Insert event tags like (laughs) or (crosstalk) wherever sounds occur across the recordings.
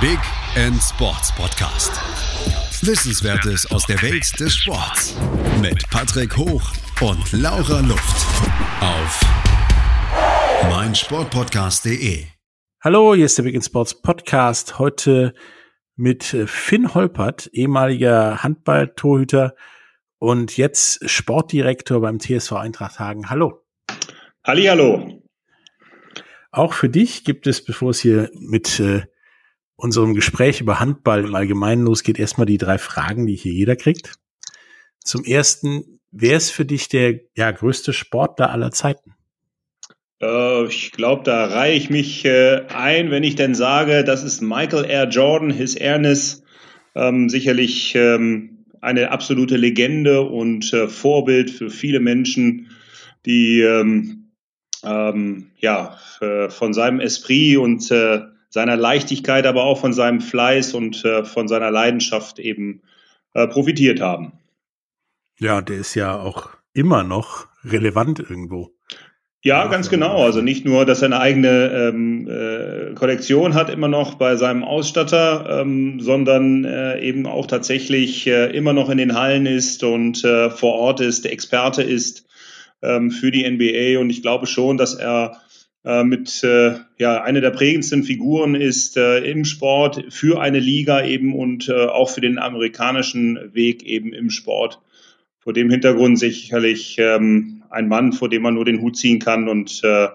Big End Sports Podcast. Wissenswertes aus der Welt des Sports mit Patrick Hoch und Laura Luft auf meinsportpodcast.de. Hallo, hier ist der Big End Sports Podcast. Heute mit Finn Holpert, ehemaliger Handballtorhüter und jetzt Sportdirektor beim TSV Eintracht Hagen. Hallo. Hallo. Auch für dich gibt es, bevor es hier mit äh, unserem Gespräch über Handball im Allgemeinen losgeht, erstmal die drei Fragen, die hier jeder kriegt. Zum ersten, wer ist für dich der ja, größte Sportler aller Zeiten? Äh, ich glaube, da reihe ich mich äh, ein, wenn ich denn sage, das ist Michael R. Jordan, His Airness, ähm, sicherlich ähm, eine absolute Legende und äh, Vorbild für viele Menschen, die ähm, ähm ja von seinem Esprit und äh, seiner Leichtigkeit, aber auch von seinem Fleiß und äh, von seiner Leidenschaft eben äh, profitiert haben. Ja, der ist ja auch immer noch relevant irgendwo. Ja, ganz genau. Also nicht nur, dass er eine eigene ähm, äh, Kollektion hat, immer noch bei seinem Ausstatter, ähm, sondern äh, eben auch tatsächlich äh, immer noch in den Hallen ist und äh, vor Ort ist, Experte ist ähm, für die NBA. Und ich glaube schon, dass er mit äh, ja eine der prägendsten Figuren ist äh, im Sport für eine Liga eben und äh, auch für den amerikanischen Weg eben im Sport. Vor dem Hintergrund sicherlich ähm, ein Mann, vor dem man nur den Hut ziehen kann und äh,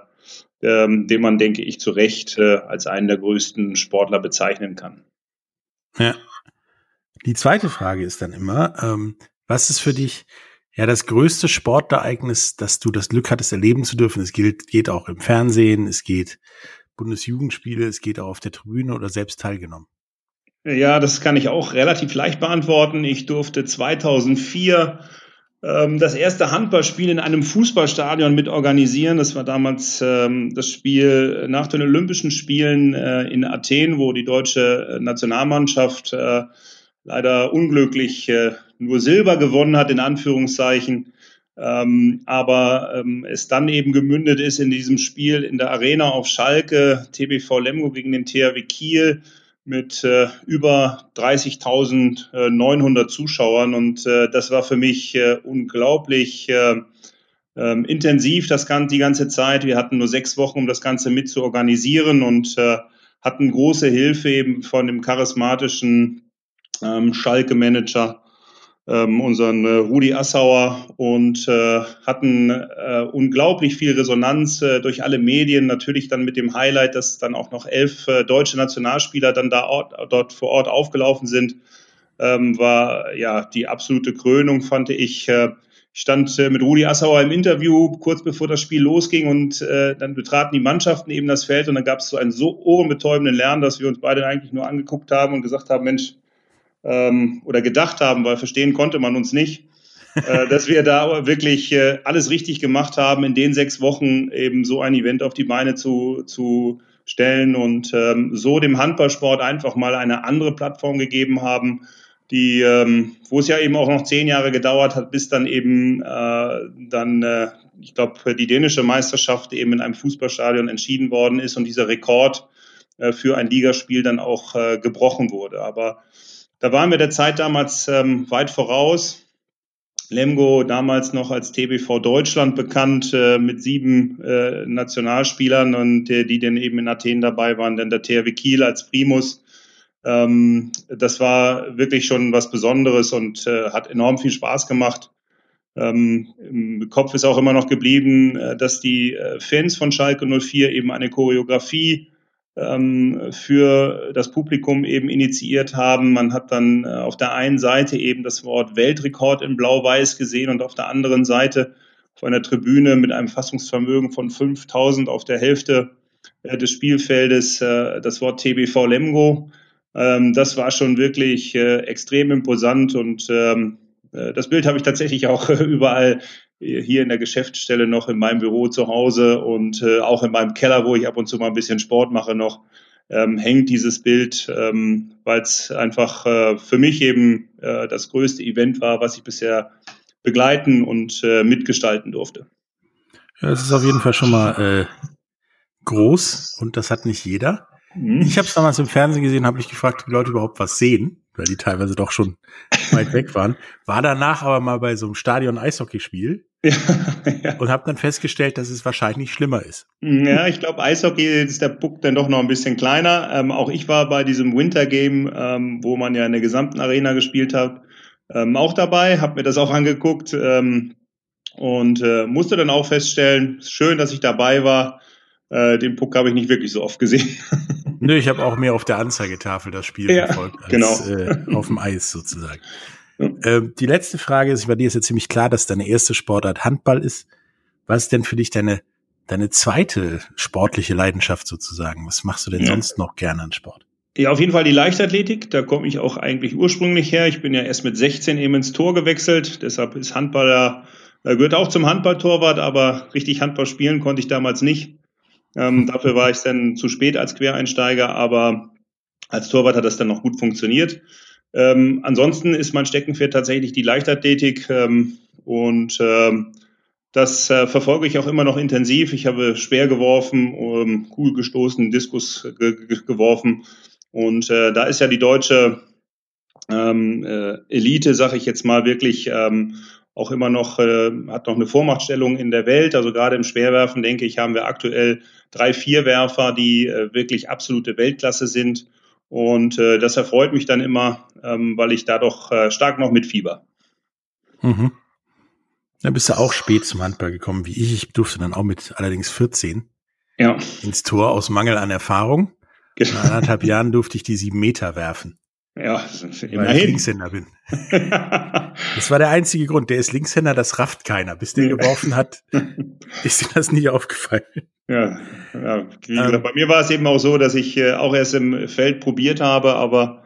ähm, den man, denke ich, zu Recht äh, als einen der größten Sportler bezeichnen kann. Ja. Die zweite Frage ist dann immer, ähm, was ist für dich ja, das größte Sportereignis, dass du das Glück hattest, erleben zu dürfen, es gilt, geht auch im Fernsehen, es geht Bundesjugendspiele, es geht auch auf der Tribüne oder selbst teilgenommen. Ja, das kann ich auch relativ leicht beantworten. Ich durfte 2004 ähm, das erste Handballspiel in einem Fußballstadion mit organisieren. Das war damals ähm, das Spiel nach den Olympischen Spielen äh, in Athen, wo die deutsche Nationalmannschaft äh, leider unglücklich äh, nur Silber gewonnen hat, in Anführungszeichen. Ähm, aber ähm, es dann eben gemündet ist in diesem Spiel in der Arena auf Schalke, TBV Lemgo gegen den THW Kiel mit äh, über 30.900 Zuschauern. Und äh, das war für mich äh, unglaublich äh, ähm, intensiv das Ganze, die ganze Zeit. Wir hatten nur sechs Wochen, um das Ganze mit zu organisieren und äh, hatten große Hilfe eben von dem charismatischen ähm, Schalke-Manager ähm, unseren äh, Rudi Assauer und äh, hatten äh, unglaublich viel Resonanz äh, durch alle Medien. Natürlich dann mit dem Highlight, dass dann auch noch elf äh, deutsche Nationalspieler dann da ort, dort vor Ort aufgelaufen sind, ähm, war ja die absolute Krönung, fand ich. Äh, stand äh, mit Rudi Assauer im Interview kurz bevor das Spiel losging und äh, dann betraten die Mannschaften eben das Feld und dann gab es so einen so ohrenbetäubenden Lärm, dass wir uns beide eigentlich nur angeguckt haben und gesagt haben, Mensch, ähm, oder gedacht haben, weil verstehen konnte man uns nicht, äh, (laughs) dass wir da wirklich äh, alles richtig gemacht haben, in den sechs Wochen eben so ein Event auf die Beine zu, zu stellen und ähm, so dem Handballsport einfach mal eine andere Plattform gegeben haben, die, ähm, wo es ja eben auch noch zehn Jahre gedauert hat, bis dann eben äh, dann, äh, ich glaube, die dänische Meisterschaft eben in einem Fußballstadion entschieden worden ist und dieser Rekord äh, für ein Ligaspiel dann auch äh, gebrochen wurde. Aber da waren wir der Zeit damals ähm, weit voraus. Lemgo damals noch als TBV Deutschland bekannt äh, mit sieben äh, Nationalspielern und äh, die dann eben in Athen dabei waren, dann der THW Kiel als Primus. Ähm, das war wirklich schon was Besonderes und äh, hat enorm viel Spaß gemacht. Ähm, Im Kopf ist auch immer noch geblieben, äh, dass die äh, Fans von Schalke 04 eben eine Choreografie für das Publikum eben initiiert haben. Man hat dann äh, auf der einen Seite eben das Wort Weltrekord in Blau-Weiß gesehen und auf der anderen Seite auf einer Tribüne mit einem Fassungsvermögen von 5000 auf der Hälfte äh, des Spielfeldes äh, das Wort TBV Lemgo. Ähm, das war schon wirklich extrem imposant und ähm, das Bild habe ich tatsächlich auch überall hier in der Geschäftsstelle noch in meinem Büro zu Hause und äh, auch in meinem Keller, wo ich ab und zu mal ein bisschen Sport mache noch, ähm, hängt dieses Bild, ähm, weil es einfach äh, für mich eben äh, das größte Event war, was ich bisher begleiten und äh, mitgestalten durfte. Ja, es ist auf jeden Fall schon mal äh, groß und das hat nicht jeder. Mhm. Ich habe es damals im Fernsehen gesehen, habe mich gefragt, ob die Leute überhaupt was sehen, weil die teilweise doch schon weit weg waren. War danach aber mal bei so einem Stadion-Eishockeyspiel (laughs) ja, ja. und habe dann festgestellt, dass es wahrscheinlich schlimmer ist. Ja, ich glaube, Eishockey ist der Puck dann doch noch ein bisschen kleiner. Ähm, auch ich war bei diesem Winter Game, ähm, wo man ja in der gesamten Arena gespielt hat, ähm, auch dabei, habe mir das auch angeguckt ähm, und äh, musste dann auch feststellen, schön, dass ich dabei war. Äh, den Puck habe ich nicht wirklich so oft gesehen. (laughs) Nö, ich habe auch mehr auf der Anzeigetafel das Spiel ja, verfolgt als genau. äh, auf dem Eis sozusagen. Ja. Ähm, die letzte Frage ist, bei dir ist ja ziemlich klar, dass deine erste Sportart Handball ist. Was ist denn für dich deine, deine zweite sportliche Leidenschaft sozusagen? Was machst du denn ja. sonst noch gerne an Sport? Ja, auf jeden Fall die Leichtathletik. Da komme ich auch eigentlich ursprünglich her. Ich bin ja erst mit 16 eben ins Tor gewechselt. Deshalb ist Handball ja, gehört auch zum Handballtorwart, aber richtig Handball spielen konnte ich damals nicht. Ähm, dafür war ich dann zu spät als Quereinsteiger, aber als Torwart hat das dann noch gut funktioniert. Ähm, ansonsten ist mein Steckenpferd tatsächlich die Leichtathletik ähm, und ähm, das äh, verfolge ich auch immer noch intensiv. Ich habe schwer geworfen, ähm, Kugel gestoßen, Diskus ge geworfen und äh, da ist ja die deutsche ähm, äh, Elite, sage ich jetzt mal, wirklich ähm, auch immer noch, äh, hat noch eine Vormachtstellung in der Welt. Also gerade im Schwerwerfen, denke ich, haben wir aktuell drei, vier Werfer, die äh, wirklich absolute Weltklasse sind. Und äh, das erfreut mich dann immer, ähm, weil ich da doch äh, stark noch mitfieber. Mhm. Da bist du auch spät zum Handball gekommen, wie ich. Ich durfte dann auch mit allerdings 14 ja. ins Tor aus Mangel an Erfahrung. Genau. Nach anderthalb (laughs) Jahren durfte ich die sieben Meter werfen. Ja, immerhin. Weil ich Linkshänder bin. (laughs) das war der einzige Grund. Der ist Linkshänder, das rafft keiner. Bis der geworfen hat, (laughs) ist ihm das nie aufgefallen. Ja, ja. Ähm, bei mir war es eben auch so, dass ich äh, auch erst im Feld probiert habe, aber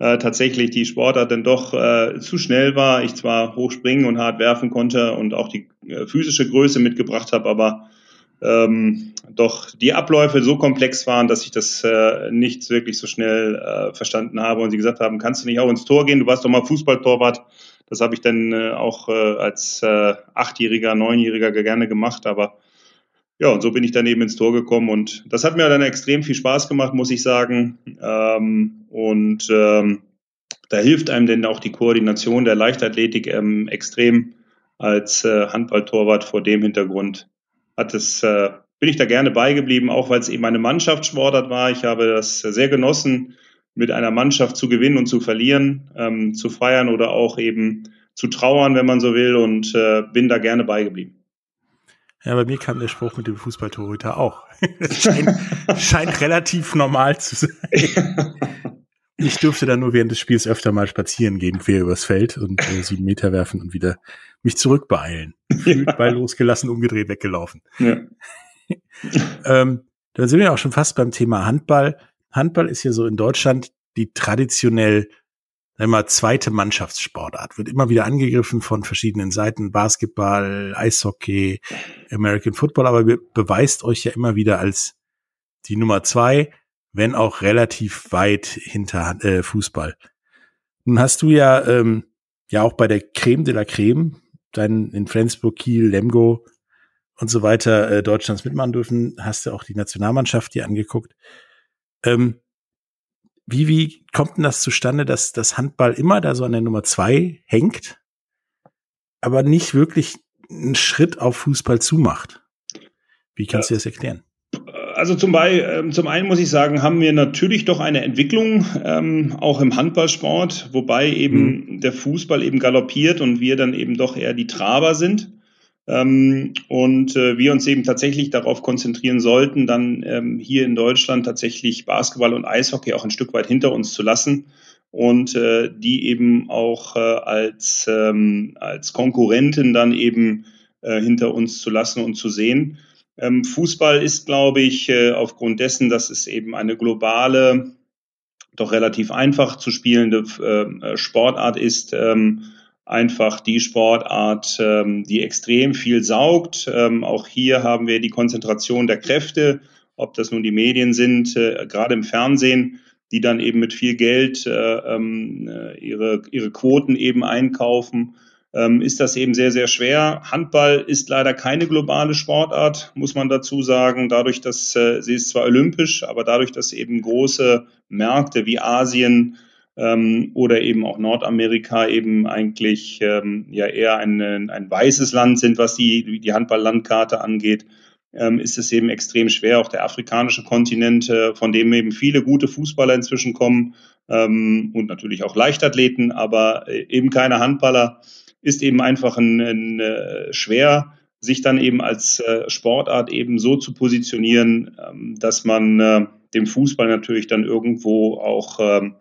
äh, tatsächlich die Sportart dann doch äh, zu schnell war. Ich zwar hoch springen und hart werfen konnte und auch die äh, physische Größe mitgebracht habe, aber ähm, doch die Abläufe so komplex waren, dass ich das äh, nicht wirklich so schnell äh, verstanden habe und sie gesagt haben, kannst du nicht auch ins Tor gehen? Du warst doch mal Fußballtorwart. Das habe ich dann äh, auch äh, als äh, Achtjähriger, Neunjähriger gerne gemacht, aber ja, und so bin ich dann eben ins Tor gekommen und das hat mir dann extrem viel Spaß gemacht, muss ich sagen. Ähm, und ähm, da hilft einem denn auch die Koordination der Leichtathletik ähm, extrem als äh, Handballtorwart vor dem Hintergrund hat es, äh, bin ich da gerne beigeblieben, auch weil es eben eine Mannschaftssportart war. Ich habe das sehr genossen, mit einer Mannschaft zu gewinnen und zu verlieren, ähm, zu feiern oder auch eben zu trauern, wenn man so will, und äh, bin da gerne beigeblieben. Ja, bei mir kam der Spruch mit dem Fußballtorhüter auch. (laughs) scheint, scheint relativ normal zu sein. (laughs) Ich durfte dann nur während des Spiels öfter mal spazieren gehen, quer übers Feld und äh, sieben Meter werfen und wieder mich zurückbeeilen. Gefühlt. Ball losgelassen, umgedreht, weggelaufen. Ja. (laughs) ähm, dann sind wir auch schon fast beim Thema Handball. Handball ist ja so in Deutschland die traditionell einmal zweite Mannschaftssportart. Wird immer wieder angegriffen von verschiedenen Seiten. Basketball, Eishockey, American Football, aber be beweist euch ja immer wieder als die Nummer zwei, wenn auch relativ weit hinter äh, Fußball. Nun hast du ja ähm, ja auch bei der Creme de la Creme dann in Flensburg, Kiel, Lemgo und so weiter äh, Deutschlands mitmachen dürfen, hast du auch die Nationalmannschaft dir angeguckt. Ähm, wie, wie kommt denn das zustande, dass das Handball immer da so an der Nummer zwei hängt, aber nicht wirklich einen Schritt auf Fußball zumacht? Wie kannst ja. du das erklären? Also zum, Be ähm, zum einen muss ich sagen, haben wir natürlich doch eine Entwicklung, ähm, auch im Handballsport, wobei eben mhm. der Fußball eben galoppiert und wir dann eben doch eher die Traber sind. Ähm, und äh, wir uns eben tatsächlich darauf konzentrieren sollten, dann ähm, hier in Deutschland tatsächlich Basketball und Eishockey auch ein Stück weit hinter uns zu lassen und äh, die eben auch äh, als, ähm, als Konkurrenten dann eben äh, hinter uns zu lassen und zu sehen. Ähm, Fußball ist, glaube ich, äh, aufgrund dessen, dass es eben eine globale, doch relativ einfach zu spielende äh, Sportart ist, ähm, einfach die Sportart, ähm, die extrem viel saugt. auch hier haben wir die Konzentration der Kräfte, ob das nun die Medien sind, äh, gerade im Fernsehen, die dann eben mit viel Geld ihre, ihre Quoten eben einkaufen ähm, ist das eben sehr, sehr schwer. Handball ist leider keine globale Sportart, muss man dazu sagen. Dadurch, dass äh, sie ist zwar olympisch, aber dadurch, dass eben große Märkte wie Asien ähm, oder eben auch Nordamerika eben eigentlich ähm, ja eher ein, ein weißes Land sind, was die, die Handball-Landkarte angeht, ähm, ist es eben extrem schwer. Auch der afrikanische Kontinent, äh, von dem eben viele gute Fußballer inzwischen kommen ähm, und natürlich auch Leichtathleten, aber äh, eben keine Handballer ist eben einfach ein, ein äh, schwer, sich dann eben als äh, Sportart eben so zu positionieren, ähm, dass man äh, dem Fußball natürlich dann irgendwo auch ähm,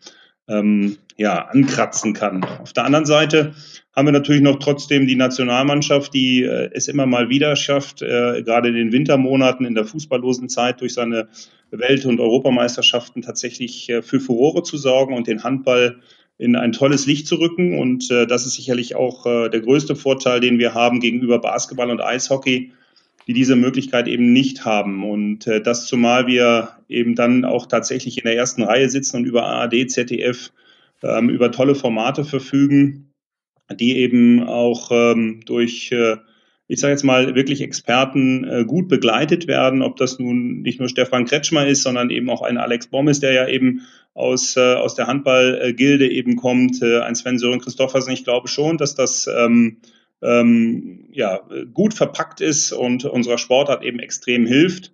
ähm, ja, ankratzen kann. Auf der anderen Seite haben wir natürlich noch trotzdem die Nationalmannschaft, die äh, es immer mal wieder schafft, äh, gerade in den Wintermonaten in der fußballlosen Zeit durch seine Welt- und Europameisterschaften tatsächlich äh, für Furore zu sorgen und den Handball in ein tolles Licht zu rücken. Und äh, das ist sicherlich auch äh, der größte Vorteil, den wir haben gegenüber Basketball und Eishockey, die diese Möglichkeit eben nicht haben. Und äh, das zumal wir eben dann auch tatsächlich in der ersten Reihe sitzen und über ARD, ZDF, ähm, über tolle Formate verfügen, die eben auch ähm, durch äh, ich sage jetzt mal, wirklich Experten äh, gut begleitet werden, ob das nun nicht nur Stefan Kretschmer ist, sondern eben auch ein Alex Bommes, der ja eben aus, äh, aus der Handballgilde eben kommt, äh, ein Sven Sören Christoffersen. Ich glaube schon, dass das ähm, ähm, ja, gut verpackt ist und unserer Sportart eben extrem hilft.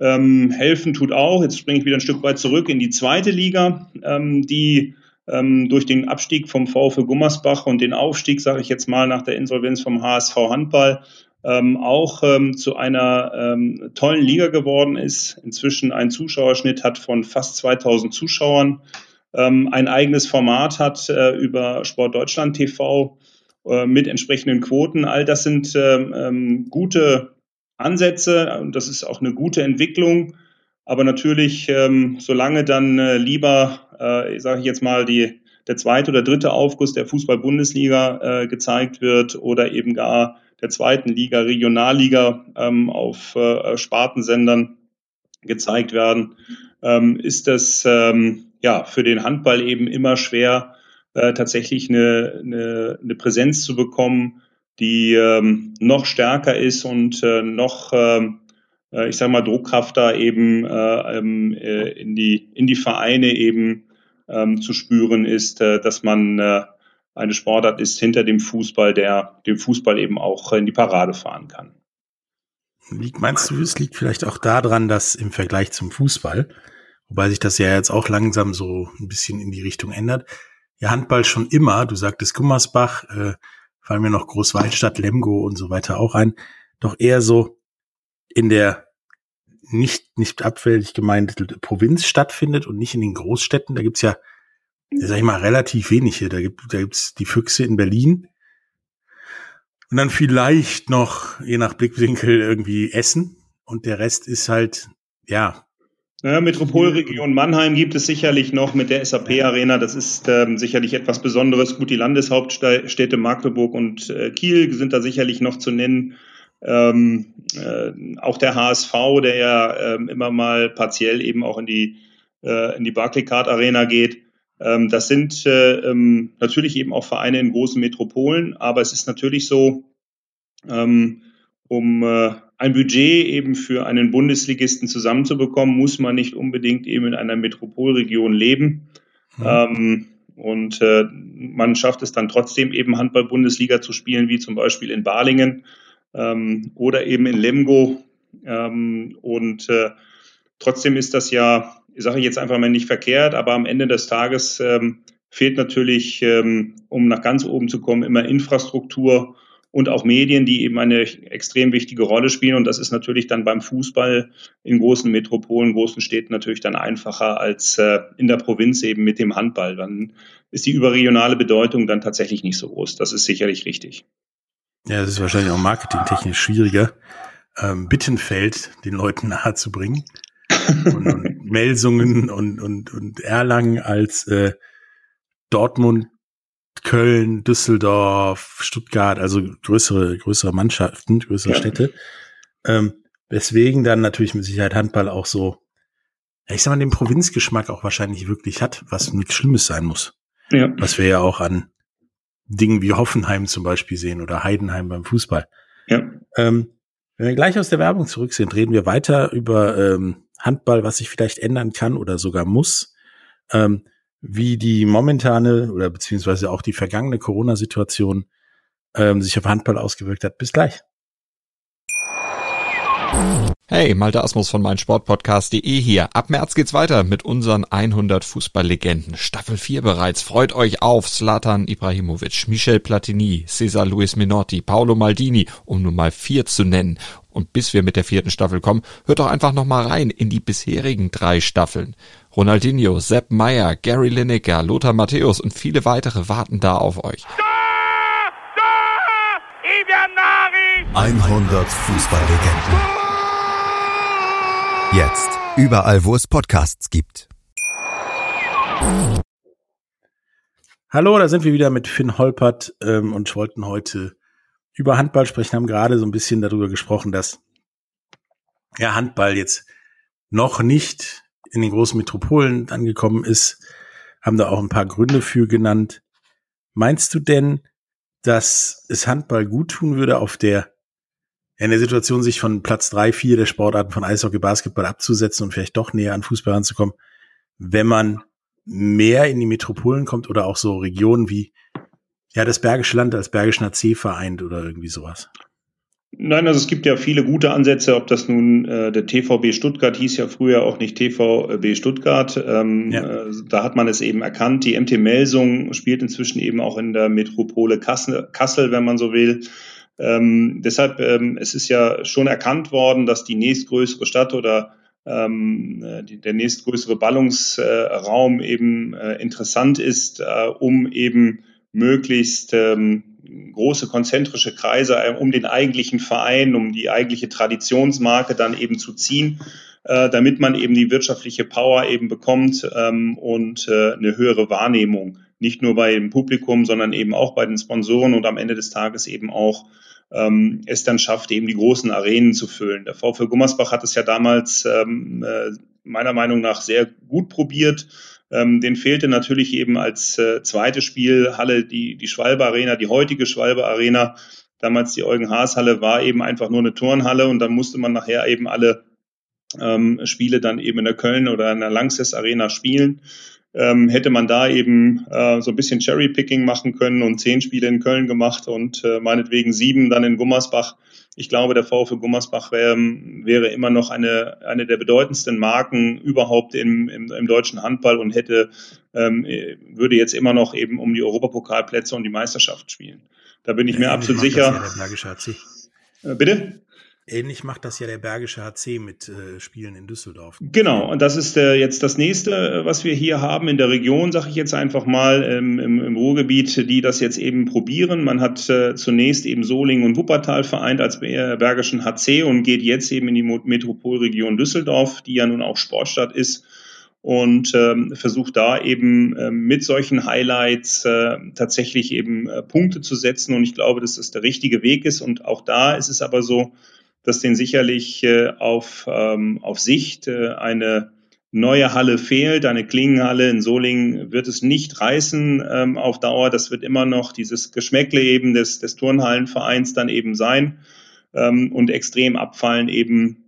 Ähm, helfen tut auch, jetzt springe ich wieder ein Stück weit zurück in die zweite Liga, ähm, die ähm, durch den Abstieg vom VfL Gummersbach und den Aufstieg, sage ich jetzt mal, nach der Insolvenz vom HSV Handball ähm, auch ähm, zu einer ähm, tollen Liga geworden ist. Inzwischen einen Zuschauerschnitt hat von fast 2000 Zuschauern, ähm, ein eigenes Format hat äh, über Sport Deutschland TV äh, mit entsprechenden Quoten. All das sind ähm, ähm, gute Ansätze und das ist auch eine gute Entwicklung. Aber natürlich, solange dann äh, lieber, äh, sage ich jetzt mal, die, der zweite oder dritte Aufguss der Fußball-Bundesliga äh, gezeigt wird oder eben gar der zweiten Liga, Regionalliga ähm, auf äh, Spartensendern gezeigt werden, ähm, ist das ähm, ja für den Handball eben immer schwer, äh, tatsächlich eine, eine, eine Präsenz zu bekommen, die ähm, noch stärker ist und äh, noch ähm, äh, ich sage mal, Druckhafter eben äh, ähm, äh, in, die, in die Vereine eben ähm, zu spüren ist, äh, dass man äh, eine Sportart ist hinter dem Fußball, der dem Fußball eben auch in die Parade fahren kann. Meinst du, es liegt vielleicht auch daran, dass im Vergleich zum Fußball, wobei sich das ja jetzt auch langsam so ein bisschen in die Richtung ändert, ja Handball schon immer, du sagtest Gummersbach, äh, fallen mir noch Großwaldstadt, Lemgo und so weiter auch ein, doch eher so in der nicht, nicht abfällig gemeint Provinz stattfindet und nicht in den Großstädten. Da gibt's ja, sag ich mal, relativ wenige. Da gibt da gibt's die Füchse in Berlin. Und dann vielleicht noch, je nach Blickwinkel, irgendwie Essen. Und der Rest ist halt, ja. Ja, Metropolregion Mannheim gibt es sicherlich noch mit der SAP-Arena. Das ist ähm, sicherlich etwas Besonderes. Gut, die Landeshauptstädte Magdeburg und äh, Kiel sind da sicherlich noch zu nennen. Ähm, äh, auch der HSV, der ja ähm, immer mal partiell eben auch in die, äh, in die Barclaycard Arena geht. Ähm, das sind äh, ähm, natürlich eben auch Vereine in großen Metropolen, aber es ist natürlich so, ähm, um äh, ein Budget eben für einen Bundesligisten zusammenzubekommen, muss man nicht unbedingt eben in einer Metropolregion leben. Mhm. Und äh, man schafft es dann trotzdem eben Handball-Bundesliga zu spielen, wie zum Beispiel in Balingen oder eben in Lemgo. Und trotzdem ist das ja, ich sage jetzt einfach mal nicht verkehrt, aber am Ende des Tages ähm, fehlt natürlich, ähm, um nach ganz oben zu kommen, immer Infrastruktur und auch Medien, die eben eine extrem wichtige Rolle spielen. Und das ist natürlich dann beim Fußball in großen Metropolen, großen Städten natürlich dann einfacher als äh, in der Provinz eben mit dem Handball. Dann ist die überregionale Bedeutung dann tatsächlich nicht so groß. Das ist sicherlich richtig. Ja, das ist wahrscheinlich auch marketingtechnisch schwieriger, ähm, Bittenfeld den Leuten nahezubringen und, und Melsungen und, und, und Erlangen als äh, Dortmund, Köln, Düsseldorf, Stuttgart, also größere, größere Mannschaften, größere ja. Städte. Ähm, weswegen dann natürlich mit Sicherheit Handball auch so, ich sag mal, den Provinzgeschmack auch wahrscheinlich wirklich hat, was nichts Schlimmes sein muss. Ja. Was wir ja auch an Dingen wie Hoffenheim zum Beispiel sehen oder Heidenheim beim Fußball. Ja. Ähm, wenn wir gleich aus der Werbung zurück sind, reden wir weiter über ähm, Handball, was sich vielleicht ändern kann oder sogar muss. Ähm, wie die momentane oder beziehungsweise auch die vergangene Corona-Situation ähm, sich auf Handball ausgewirkt hat. Bis gleich. Hey, Malte Asmus von meinsportpodcast.de hier. Ab März geht's weiter mit unseren 100 Fußballlegenden. Staffel 4 bereits. Freut euch auf Zlatan Ibrahimovic, Michel Platini, Cesar Luis Minotti, Paolo Maldini, um nur mal vier zu nennen. Und bis wir mit der vierten Staffel kommen, hört doch einfach noch mal rein in die bisherigen drei Staffeln. Ronaldinho, Sepp Meyer, Gary Lineker, Lothar Matthäus und viele weitere warten da auf euch. 100 Fußballlegenden. Jetzt. Überall, wo es Podcasts gibt. Hallo, da sind wir wieder mit Finn Holpert ähm, und wollten heute über Handball sprechen, haben gerade so ein bisschen darüber gesprochen, dass ja Handball jetzt noch nicht in den großen Metropolen angekommen ist, haben da auch ein paar Gründe für genannt. Meinst du denn, dass es Handball gut tun würde, auf der in der Situation, sich von Platz drei, vier der Sportarten von Eishockey, Basketball abzusetzen und vielleicht doch näher an Fußball ranzukommen, wenn man mehr in die Metropolen kommt oder auch so Regionen wie ja das Bergische Land als Bergischen AC vereint oder irgendwie sowas? Nein, also es gibt ja viele gute Ansätze, ob das nun äh, der TVB Stuttgart hieß ja früher auch nicht TVB Stuttgart. Ähm, ja. äh, da hat man es eben erkannt. Die MT Melsung spielt inzwischen eben auch in der Metropole Kassel, Kassel wenn man so will. Ähm, deshalb, ähm, es ist ja schon erkannt worden, dass die nächstgrößere Stadt oder ähm, äh, die, der nächstgrößere Ballungsraum äh, eben interessant ist, äh, um eben möglichst ähm, große konzentrische Kreise äh, um den eigentlichen Verein, um die eigentliche Traditionsmarke dann eben zu ziehen, äh, damit man eben die wirtschaftliche Power eben bekommt ähm, und äh, eine höhere Wahrnehmung, nicht nur bei dem Publikum, sondern eben auch bei den Sponsoren und am Ende des Tages eben auch ähm, es dann schafft, eben die großen Arenen zu füllen. Der VfL Gummersbach hat es ja damals ähm, äh, meiner Meinung nach sehr gut probiert. Ähm, den fehlte natürlich eben als äh, zweite Spielhalle die, die Schwalbe Arena, die heutige Schwalbe Arena. Damals die Eugen Haas Halle war eben einfach nur eine Turnhalle und dann musste man nachher eben alle ähm, Spiele dann eben in der Köln oder in der Lanxess Arena spielen ähm, hätte man da eben äh, so ein bisschen Cherry-Picking machen können und zehn Spiele in Köln gemacht und äh, meinetwegen sieben dann in Gummersbach. Ich glaube, der VfL Gummersbach wär, wäre immer noch eine, eine der bedeutendsten Marken überhaupt im, im, im deutschen Handball und hätte, ähm, würde jetzt immer noch eben um die Europapokalplätze und die Meisterschaft spielen. Da bin ich mir absolut sicher. Äh, bitte? Ähnlich macht das ja der Bergische HC mit äh, Spielen in Düsseldorf. Genau, und das ist äh, jetzt das nächste, was wir hier haben in der Region, sage ich jetzt einfach mal, ähm, im, im, Ruhrgebiet, die das jetzt eben probieren. Man hat äh, zunächst eben Solingen und Wuppertal vereint als Bergischen HC und geht jetzt eben in die Metropolregion Düsseldorf, die ja nun auch Sportstadt ist und ähm, versucht da eben äh, mit solchen Highlights äh, tatsächlich eben äh, Punkte zu setzen. Und ich glaube, dass das der richtige Weg ist. Und auch da ist es aber so, dass den sicherlich äh, auf, ähm, auf Sicht äh, eine neue Halle fehlt. Eine Klingenhalle in Solingen wird es nicht reißen ähm, auf Dauer. Das wird immer noch dieses Geschmäckle eben des, des Turnhallenvereins dann eben sein ähm, und extrem abfallen eben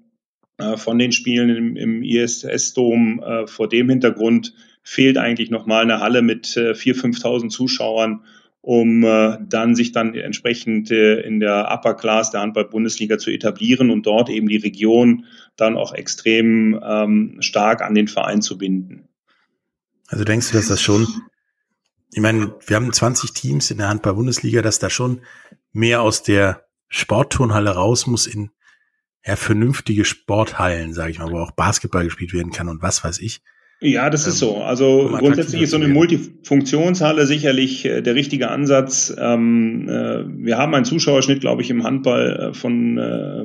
äh, von den Spielen im, im ISS-Dom. Äh, vor dem Hintergrund fehlt eigentlich nochmal eine Halle mit äh, 4.000, 5.000 Zuschauern um äh, dann sich dann entsprechend äh, in der Upper Class der Handball-Bundesliga zu etablieren und dort eben die Region dann auch extrem ähm, stark an den Verein zu binden. Also denkst du, dass das schon, ich meine, wir haben 20 Teams in der Handball-Bundesliga, dass da schon mehr aus der Sportturnhalle raus muss in ja, vernünftige Sporthallen, sage ich mal, wo auch Basketball gespielt werden kann und was weiß ich. Ja, das ist so. Ähm, also um grundsätzlich ist so eine Multifunktionshalle sicherlich äh, der richtige Ansatz. Ähm, äh, wir haben einen Zuschauerschnitt, glaube ich, im Handball äh, von äh,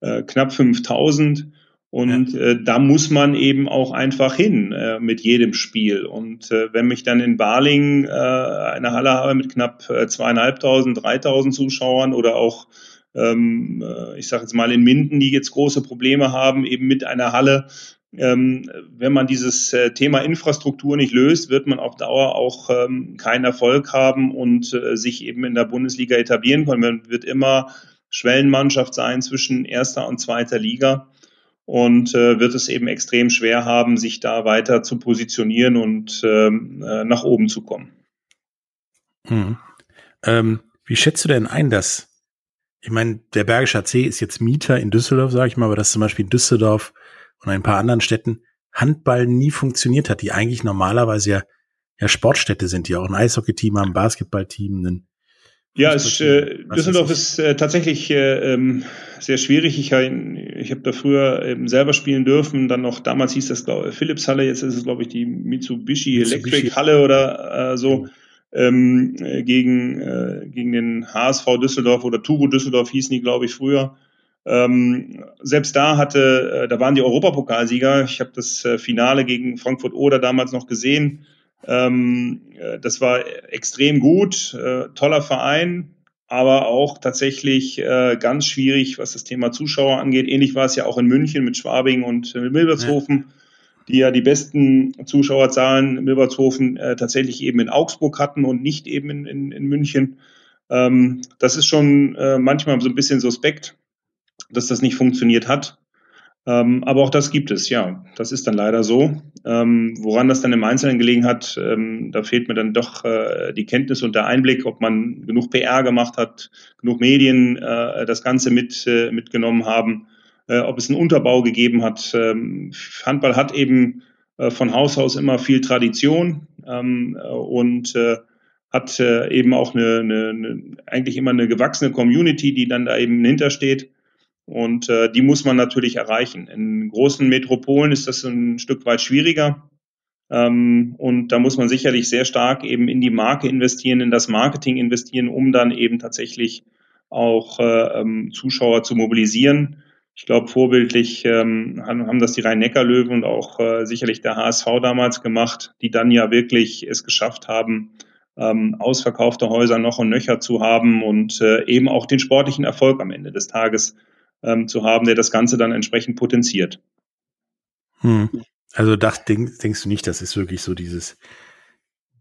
äh knapp 5000. Und ja. äh, da muss man eben auch einfach hin äh, mit jedem Spiel. Und äh, wenn mich dann in Baling äh, eine Halle habe mit knapp äh, zweieinhalbtausend, dreitausend Zuschauern oder auch ähm, äh, ich sage jetzt mal in Minden, die jetzt große Probleme haben, eben mit einer Halle, ähm, wenn man dieses äh, Thema Infrastruktur nicht löst, wird man auf Dauer auch ähm, keinen Erfolg haben und äh, sich eben in der Bundesliga etablieren können. Man wird immer Schwellenmannschaft sein zwischen erster und zweiter Liga und äh, wird es eben extrem schwer haben, sich da weiter zu positionieren und ähm, äh, nach oben zu kommen. Hm. Ähm, wie schätzt du denn ein, dass, ich meine, der Bergische AC ist jetzt Mieter in Düsseldorf, sage ich mal, aber dass zum Beispiel in Düsseldorf und ein paar anderen Städten Handball nie funktioniert hat, die eigentlich normalerweise ja, ja Sportstädte sind, die auch ein Eishockey-Team haben, ein Basketballteam, ein ja, es, äh, Düsseldorf ist äh, tatsächlich äh, ähm, sehr schwierig. Ich, ich habe da früher ähm, selber spielen dürfen. Dann noch, damals hieß das glaub, Philips Halle, jetzt ist es, glaube ich, die Mitsubishi, Mitsubishi, Electric Halle oder äh, so. Ähm, äh, gegen, äh, gegen den HSV Düsseldorf oder Turbo Düsseldorf hießen die, glaube ich, früher. Ähm, selbst da hatte, äh, da waren die Europapokalsieger. Ich habe das äh, Finale gegen Frankfurt Oder damals noch gesehen. Ähm, äh, das war extrem gut, äh, toller Verein, aber auch tatsächlich äh, ganz schwierig, was das Thema Zuschauer angeht. Ähnlich war es ja auch in München mit Schwabing und äh, Milbertshofen. Ja die ja die besten Zuschauerzahlen in Milbertshofen äh, tatsächlich eben in Augsburg hatten und nicht eben in, in, in München. Ähm, das ist schon äh, manchmal so ein bisschen suspekt dass das nicht funktioniert hat. Ähm, aber auch das gibt es, ja. Das ist dann leider so. Ähm, woran das dann im Einzelnen gelegen hat, ähm, da fehlt mir dann doch äh, die Kenntnis und der Einblick, ob man genug PR gemacht hat, genug Medien äh, das Ganze mit, äh, mitgenommen haben, äh, ob es einen Unterbau gegeben hat. Ähm, Handball hat eben äh, von Haus aus immer viel Tradition ähm, und äh, hat eben auch eine, eine, eine, eigentlich immer eine gewachsene Community, die dann da eben hintersteht. Und äh, die muss man natürlich erreichen. In großen Metropolen ist das ein Stück weit schwieriger. Ähm, und da muss man sicherlich sehr stark eben in die Marke investieren, in das Marketing investieren, um dann eben tatsächlich auch äh, ähm, Zuschauer zu mobilisieren. Ich glaube, vorbildlich ähm, haben das die Rhein-Neckar-Löwen und auch äh, sicherlich der HSV damals gemacht, die dann ja wirklich es geschafft haben, ähm, ausverkaufte Häuser noch und nöcher zu haben und äh, eben auch den sportlichen Erfolg am Ende des Tages ähm, zu haben, der das Ganze dann entsprechend potenziert. Hm. Also das, denk, denkst du nicht, das ist wirklich so dieses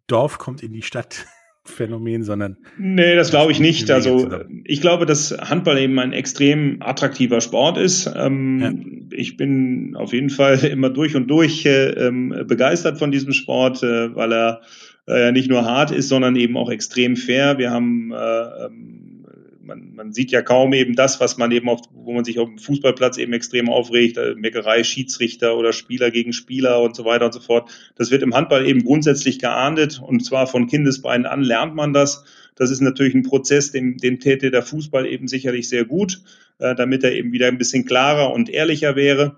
Dorf kommt in die Stadt (laughs) Phänomen, sondern. Nee, das glaube ich nicht. Also ich glaube, dass Handball eben ein extrem attraktiver Sport ist. Ähm, ja. Ich bin auf jeden Fall (laughs) immer durch und durch äh, ähm, begeistert von diesem Sport, äh, weil er äh, nicht nur hart ist, sondern eben auch extrem fair. Wir haben äh, ähm, man, man sieht ja kaum eben das, was man eben auf, wo man sich auf dem Fußballplatz eben extrem aufregt, äh, Meckerei, Schiedsrichter oder Spieler gegen Spieler und so weiter und so fort. Das wird im Handball eben grundsätzlich geahndet und zwar von Kindesbeinen an lernt man das. Das ist natürlich ein Prozess, dem, dem täte der Fußball eben sicherlich sehr gut, äh, damit er eben wieder ein bisschen klarer und ehrlicher wäre.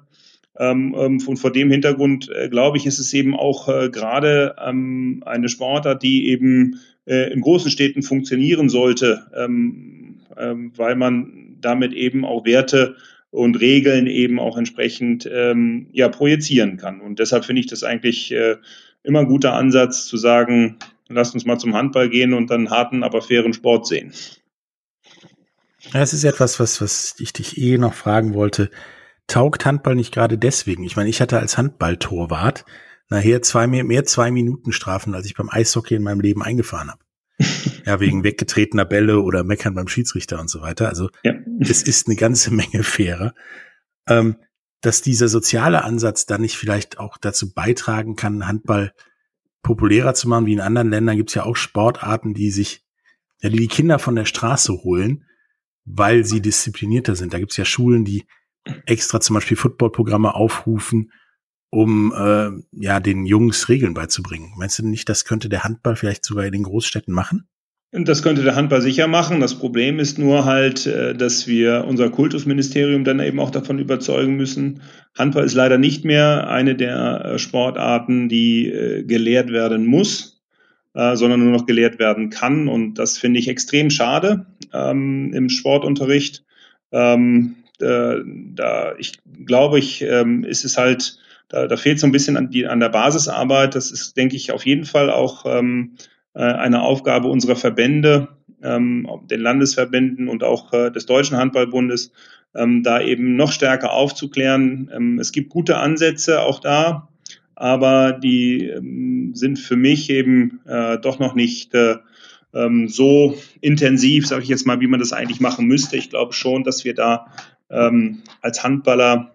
Ähm, ähm, und vor dem Hintergrund, äh, glaube ich, ist es eben auch äh, gerade ähm, eine Sportart, die eben äh, in großen Städten funktionieren sollte. Ähm, weil man damit eben auch Werte und Regeln eben auch entsprechend ähm, ja, projizieren kann. Und deshalb finde ich das eigentlich äh, immer ein guter Ansatz zu sagen, lasst uns mal zum Handball gehen und dann harten, aber fairen Sport sehen. Das ist etwas, was, was ich dich eh noch fragen wollte. Taugt Handball nicht gerade deswegen? Ich meine, ich hatte als Handballtorwart nachher zwei, mehr, mehr zwei Minuten Strafen, als ich beim Eishockey in meinem Leben eingefahren habe ja, wegen weggetretener Bälle oder Meckern beim Schiedsrichter und so weiter. Also ja. es ist eine ganze Menge fairer. Ähm, dass dieser soziale Ansatz dann nicht vielleicht auch dazu beitragen kann, Handball populärer zu machen, wie in anderen Ländern gibt es ja auch Sportarten, die sich, ja, die die Kinder von der Straße holen, weil sie disziplinierter sind. Da gibt es ja Schulen, die extra zum Beispiel Footballprogramme aufrufen, um äh, ja den Jungs Regeln beizubringen. Meinst du nicht, das könnte der Handball vielleicht sogar in den Großstädten machen? Das könnte der Handball sicher machen. Das Problem ist nur halt, äh, dass wir unser Kultusministerium dann eben auch davon überzeugen müssen. Handball ist leider nicht mehr eine der äh, Sportarten, die äh, gelehrt werden muss, sondern nur noch gelehrt werden kann. Und das finde ich extrem schade ähm, im Sportunterricht. Ähm, da, ich glaube, ich ähm, ist es halt da, da fehlt so ein bisschen an, die, an der Basisarbeit. Das ist, denke ich, auf jeden Fall auch ähm, äh, eine Aufgabe unserer Verbände, ähm, den Landesverbänden und auch äh, des Deutschen Handballbundes, ähm, da eben noch stärker aufzuklären. Ähm, es gibt gute Ansätze auch da, aber die ähm, sind für mich eben äh, doch noch nicht äh, ähm, so intensiv, sage ich jetzt mal, wie man das eigentlich machen müsste. Ich glaube schon, dass wir da ähm, als Handballer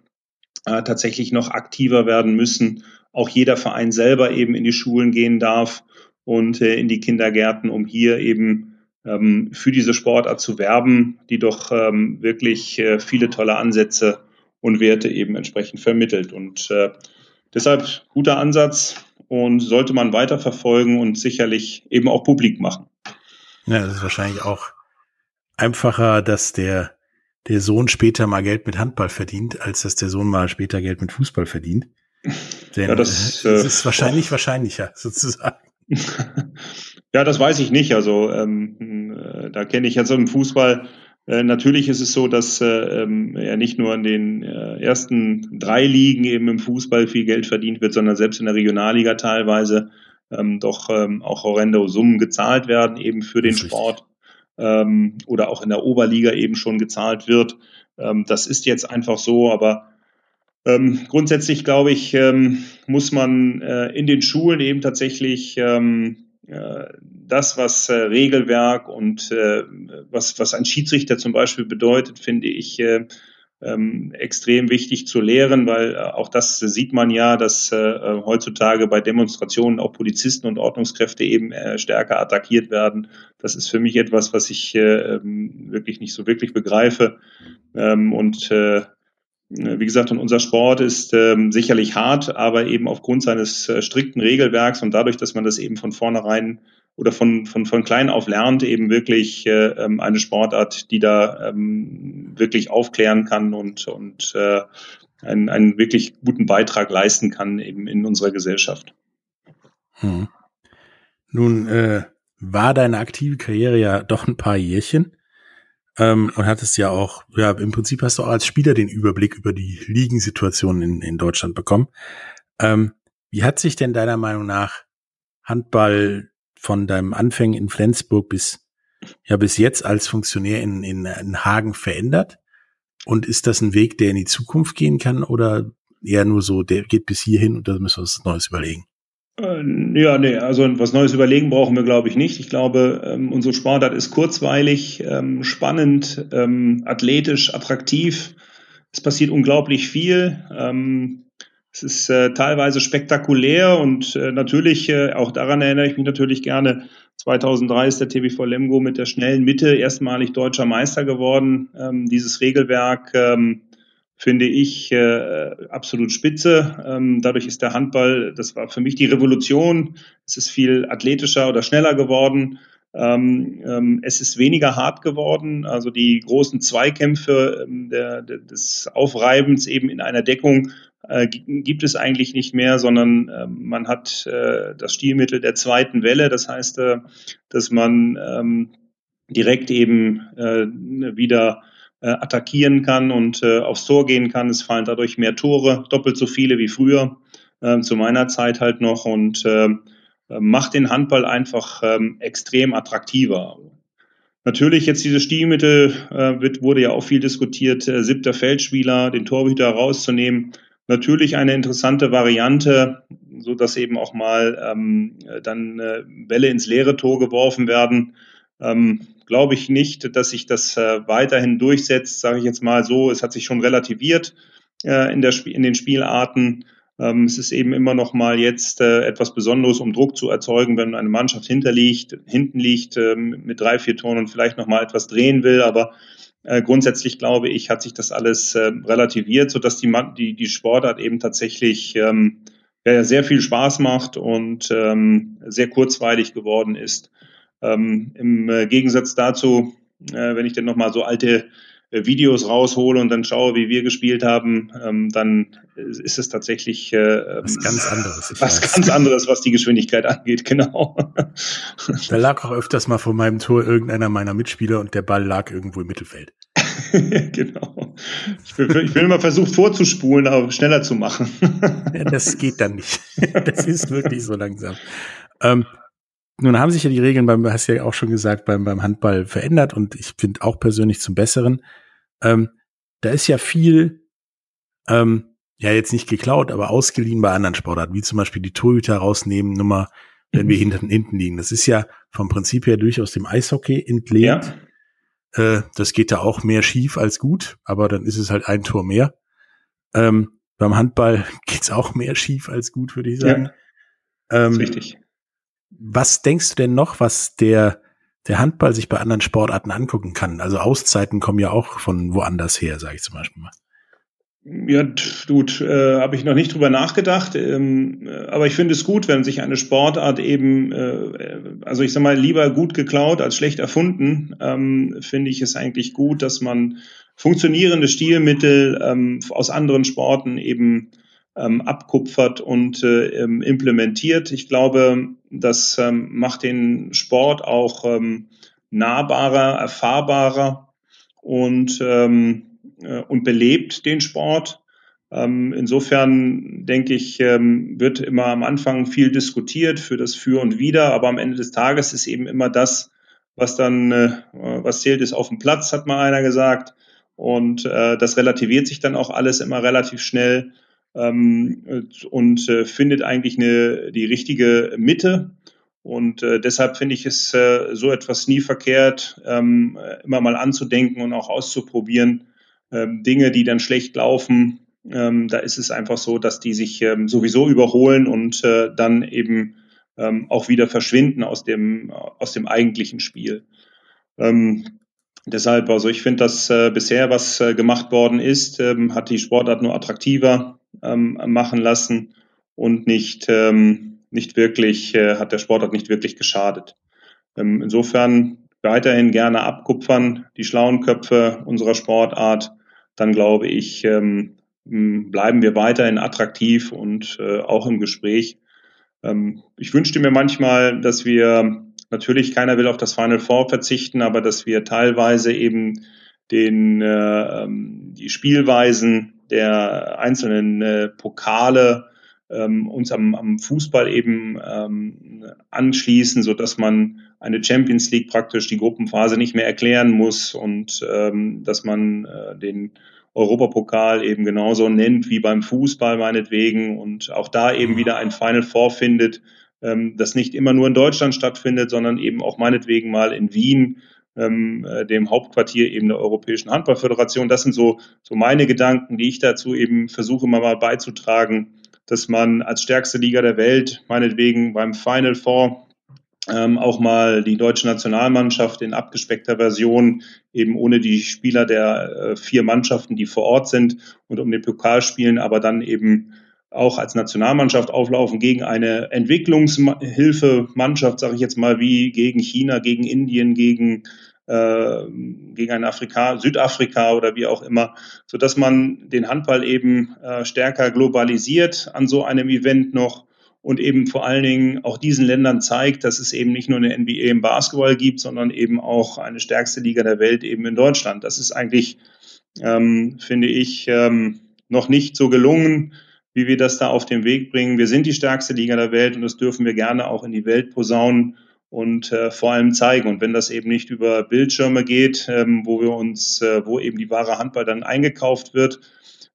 äh, tatsächlich noch aktiver werden müssen. Auch jeder Verein selber eben in die Schulen gehen darf und äh, in die Kindergärten, um hier eben ähm, für diese Sportart zu werben, die doch ähm, wirklich äh, viele tolle Ansätze und Werte eben entsprechend vermittelt. Und äh, deshalb guter Ansatz und sollte man weiterverfolgen und sicherlich eben auch publik machen. Ja, das ist wahrscheinlich auch einfacher, dass der, der Sohn später mal Geld mit Handball verdient, als dass der Sohn mal später Geld mit Fußball verdient. Denn (laughs) ja, das, äh, das ist wahrscheinlich oh. wahrscheinlicher, (laughs) sozusagen. (laughs) ja, das weiß ich nicht. Also ähm, äh, da kenne ich also im Fußball. Äh, natürlich ist es so, dass äh, ähm, ja nicht nur in den äh, ersten drei Ligen eben im Fußball viel Geld verdient wird, sondern selbst in der Regionalliga teilweise ähm, doch ähm, auch horrende Summen gezahlt werden eben für den Sport ähm, oder auch in der Oberliga eben schon gezahlt wird. Ähm, das ist jetzt einfach so, aber ähm, grundsätzlich glaube ich, ähm, muss man äh, in den Schulen eben tatsächlich ähm, äh, das, was äh, Regelwerk und äh, was, was ein Schiedsrichter zum Beispiel bedeutet, finde ich äh, ähm, extrem wichtig zu lehren, weil äh, auch das sieht man ja, dass äh, heutzutage bei Demonstrationen auch Polizisten und Ordnungskräfte eben äh, stärker attackiert werden. Das ist für mich etwas, was ich äh, ähm, wirklich nicht so wirklich begreife. Ähm, und äh, äh, wie gesagt, und unser Sport ist ähm, sicherlich hart, aber eben aufgrund seines äh, strikten Regelwerks und dadurch, dass man das eben von vornherein oder von, von, von klein auf lernt, eben wirklich äh, ähm, eine Sportart, die da ähm, wirklich aufklären kann und, und äh, einen, einen wirklich guten Beitrag leisten kann eben in unserer Gesellschaft. Hm. Nun äh, war deine aktive Karriere ja doch ein paar Jährchen. Ähm, und hattest ja auch, ja, im Prinzip hast du auch als Spieler den Überblick über die Ligensituation in, in Deutschland bekommen. Ähm, wie hat sich denn deiner Meinung nach Handball von deinem Anfängen in Flensburg bis, ja, bis jetzt als Funktionär in, in, in Hagen verändert? Und ist das ein Weg, der in die Zukunft gehen kann oder eher nur so, der geht bis hierhin und da müssen wir uns Neues überlegen? Äh, ja, nee, also was Neues überlegen brauchen wir, glaube ich, nicht. Ich glaube, ähm, unsere Sportart ist kurzweilig, ähm, spannend, ähm, athletisch, attraktiv. Es passiert unglaublich viel. Ähm, es ist äh, teilweise spektakulär und äh, natürlich, äh, auch daran erinnere ich mich natürlich gerne, 2003 ist der TBV Lemgo mit der schnellen Mitte erstmalig deutscher Meister geworden. Ähm, dieses Regelwerk ähm, finde ich äh, absolut spitze. Ähm, dadurch ist der Handball, das war für mich die Revolution. Es ist viel athletischer oder schneller geworden. Ähm, ähm, es ist weniger hart geworden. Also die großen Zweikämpfe ähm, der, der, des Aufreibens eben in einer Deckung äh, gibt es eigentlich nicht mehr, sondern äh, man hat äh, das Stilmittel der zweiten Welle. Das heißt, äh, dass man ähm, direkt eben wieder attackieren kann und äh, aufs Tor gehen kann. Es fallen dadurch mehr Tore, doppelt so viele wie früher, äh, zu meiner Zeit halt noch und äh, macht den Handball einfach ähm, extrem attraktiver. Natürlich jetzt diese Stilmittel äh, wird, wurde ja auch viel diskutiert, äh, siebter Feldspieler, den Torhüter rauszunehmen. Natürlich eine interessante Variante, so dass eben auch mal ähm, dann äh, Bälle ins leere Tor geworfen werden. Ähm, glaube ich nicht, dass sich das äh, weiterhin durchsetzt, sage ich jetzt mal so. Es hat sich schon relativiert äh, in, der, in den Spielarten. Ähm, es ist eben immer noch mal jetzt äh, etwas Besonderes, um Druck zu erzeugen, wenn eine Mannschaft hinterliegt, hinten liegt ähm, mit drei, vier Toren und vielleicht noch mal etwas drehen will. Aber äh, grundsätzlich glaube ich, hat sich das alles äh, relativiert, sodass die, die, die Sportart eben tatsächlich ähm, ja, sehr viel Spaß macht und ähm, sehr kurzweilig geworden ist. Ähm, Im äh, Gegensatz dazu, äh, wenn ich dann nochmal so alte äh, Videos raushole und dann schaue, wie wir gespielt haben, ähm, dann ist es tatsächlich äh, was ganz anderes. Was weiß. ganz anderes, was die Geschwindigkeit angeht, (laughs) genau. Da lag auch öfters mal vor meinem Tor irgendeiner meiner Mitspieler und der Ball lag irgendwo im Mittelfeld. (laughs) genau. Ich bin, ich bin immer versucht vorzuspulen, aber schneller zu machen. ja, das geht dann nicht. (laughs) Das ist wirklich so langsam. Ähm, nun haben sich ja die Regeln beim, hast ja auch schon gesagt, beim, beim Handball verändert und ich finde auch persönlich zum Besseren. Ähm, da ist ja viel, ähm, ja jetzt nicht geklaut, aber ausgeliehen bei anderen Sportarten, wie zum Beispiel die Torhüter rausnehmen, Nummer, wenn wir mhm. hinten, hinten liegen. Das ist ja vom Prinzip her durchaus dem Eishockey entlehnt. Ja. Äh, das geht da auch mehr schief als gut, aber dann ist es halt ein Tor mehr. Ähm, beim Handball (laughs) geht's auch mehr schief als gut, würde ich sagen. Ja, ähm, richtig. Was denkst du denn noch, was der, der Handball sich bei anderen Sportarten angucken kann? Also Auszeiten kommen ja auch von woanders her, sage ich zum Beispiel mal. Ja, gut, äh, habe ich noch nicht drüber nachgedacht. Ähm, äh, aber ich finde es gut, wenn sich eine Sportart eben, äh, also ich sag mal, lieber gut geklaut als schlecht erfunden, ähm, finde ich es eigentlich gut, dass man funktionierende Stilmittel ähm, aus anderen Sporten eben ähm, abkupfert und äh, ähm, implementiert. Ich glaube, das ähm, macht den Sport auch ähm, nahbarer, erfahrbarer und ähm, äh, und belebt den Sport. Ähm, insofern denke ich, ähm, wird immer am Anfang viel diskutiert für das Für und Wider, aber am Ende des Tages ist eben immer das, was dann, äh, was zählt, ist auf dem Platz, hat mal einer gesagt. Und äh, das relativiert sich dann auch alles immer relativ schnell ähm, und äh, findet eigentlich eine, die richtige Mitte. Und äh, deshalb finde ich es äh, so etwas nie verkehrt, ähm, immer mal anzudenken und auch auszuprobieren, ähm, Dinge, die dann schlecht laufen, ähm, da ist es einfach so, dass die sich ähm, sowieso überholen und äh, dann eben ähm, auch wieder verschwinden aus dem, aus dem eigentlichen Spiel. Deshalb, also ich finde, dass äh, bisher, was äh, gemacht worden ist, ähm, hat die Sportart nur attraktiver ähm, machen lassen und nicht, ähm, nicht wirklich, äh, hat der Sportart nicht wirklich geschadet. Ähm, insofern weiterhin gerne abkupfern, die schlauen Köpfe unserer Sportart dann glaube ich, ähm, bleiben wir weiterhin attraktiv und äh, auch im Gespräch. Ähm, ich wünschte mir manchmal, dass wir natürlich keiner will auf das Final Four verzichten, aber dass wir teilweise eben den äh, ähm, die Spielweisen der einzelnen äh, Pokale ähm, uns am, am Fußball eben ähm, anschließen, so dass man eine Champions League praktisch die Gruppenphase nicht mehr erklären muss und ähm, dass man äh, den Europapokal eben genauso nennt wie beim Fußball meinetwegen und auch da eben wieder ein Final Four findet, ähm, das nicht immer nur in Deutschland stattfindet, sondern eben auch meinetwegen mal in Wien, ähm, äh, dem Hauptquartier eben der Europäischen Handballföderation. Das sind so, so meine Gedanken, die ich dazu eben versuche mal, mal beizutragen, dass man als stärkste Liga der Welt, meinetwegen beim Final Four, ähm, auch mal die deutsche Nationalmannschaft in abgespeckter Version, eben ohne die Spieler der äh, vier Mannschaften, die vor Ort sind und um den Pokal spielen, aber dann eben auch als Nationalmannschaft auflaufen gegen eine Entwicklungshilfe-Mannschaft, sage ich jetzt mal, wie gegen China, gegen Indien, gegen äh, gegen ein Afrika, Südafrika oder wie auch immer, so dass man den Handball eben äh, stärker globalisiert an so einem Event noch und eben vor allen Dingen auch diesen Ländern zeigt, dass es eben nicht nur eine NBA im Basketball gibt, sondern eben auch eine stärkste Liga der Welt eben in Deutschland. Das ist eigentlich, ähm, finde ich, ähm, noch nicht so gelungen, wie wir das da auf den Weg bringen. Wir sind die stärkste Liga der Welt und das dürfen wir gerne auch in die Welt posaunen und äh, vor allem zeigen. Und wenn das eben nicht über Bildschirme geht, ähm, wo wir uns, äh, wo eben die wahre Handball dann eingekauft wird,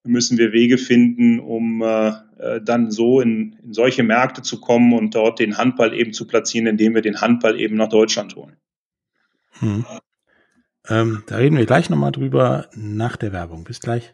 müssen wir Wege finden, um äh, äh, dann so in, in solche Märkte zu kommen und dort den Handball eben zu platzieren, indem wir den Handball eben nach Deutschland holen. Hm. Ähm, da reden wir gleich nochmal drüber nach der Werbung. Bis gleich.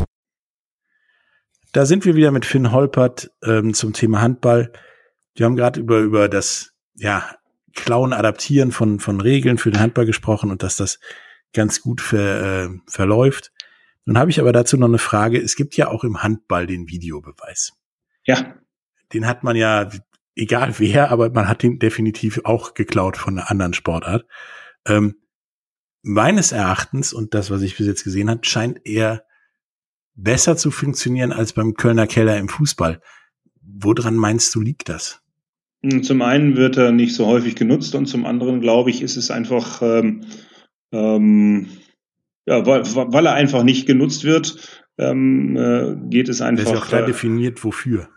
Da sind wir wieder mit Finn Holpert ähm, zum Thema Handball. Wir haben gerade über, über das ja, Klauen, Adaptieren von, von Regeln für den Handball gesprochen und dass das ganz gut ver, äh, verläuft. Nun habe ich aber dazu noch eine Frage. Es gibt ja auch im Handball den Videobeweis. Ja. Den hat man ja, egal wer, aber man hat den definitiv auch geklaut von einer anderen Sportart. Ähm, meines Erachtens, und das, was ich bis jetzt gesehen habe, scheint er besser zu funktionieren als beim Kölner Keller im Fußball. Woran meinst du, liegt das? Hm, zum einen wird er nicht so häufig genutzt und zum anderen, glaube ich, ist es einfach, ähm, ähm, ja, weil, weil er einfach nicht genutzt wird, ähm, äh, geht es einfach. Das ist auch klar äh, definiert, wofür.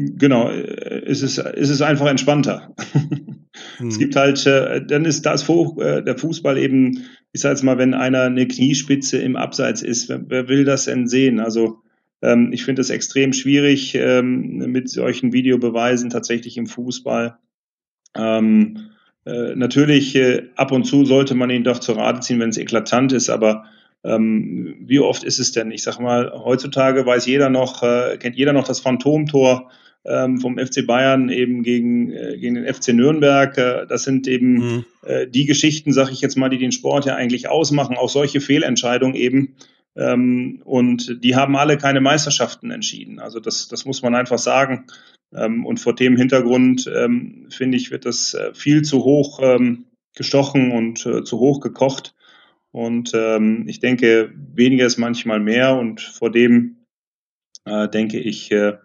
Genau, äh, es ist, es ist einfach entspannter. (laughs) hm. Es gibt halt, äh, dann ist das äh, der Fußball eben, ich sage jetzt mal, wenn einer eine Kniespitze im Abseits ist, wer, wer will das denn sehen? Also ähm, ich finde es extrem schwierig ähm, mit solchen Videobeweisen tatsächlich im Fußball. Ähm, äh, natürlich, äh, ab und zu sollte man ihn doch zur Rate ziehen, wenn es eklatant ist, aber ähm, wie oft ist es denn? Ich sag mal, heutzutage weiß jeder noch, äh, kennt jeder noch das Phantomtor ähm, vom FC Bayern eben gegen, äh, gegen den FC Nürnberg. Äh, das sind eben mhm. äh, die Geschichten, sag ich jetzt mal, die den Sport ja eigentlich ausmachen. Auch solche Fehlentscheidungen eben, ähm, und die haben alle keine Meisterschaften entschieden. Also das, das muss man einfach sagen. Ähm, und vor dem Hintergrund, ähm, finde ich, wird das äh, viel zu hoch ähm, gestochen und äh, zu hoch gekocht. Und ähm, ich denke, weniger ist manchmal mehr. Und vor dem äh, denke ich, äh,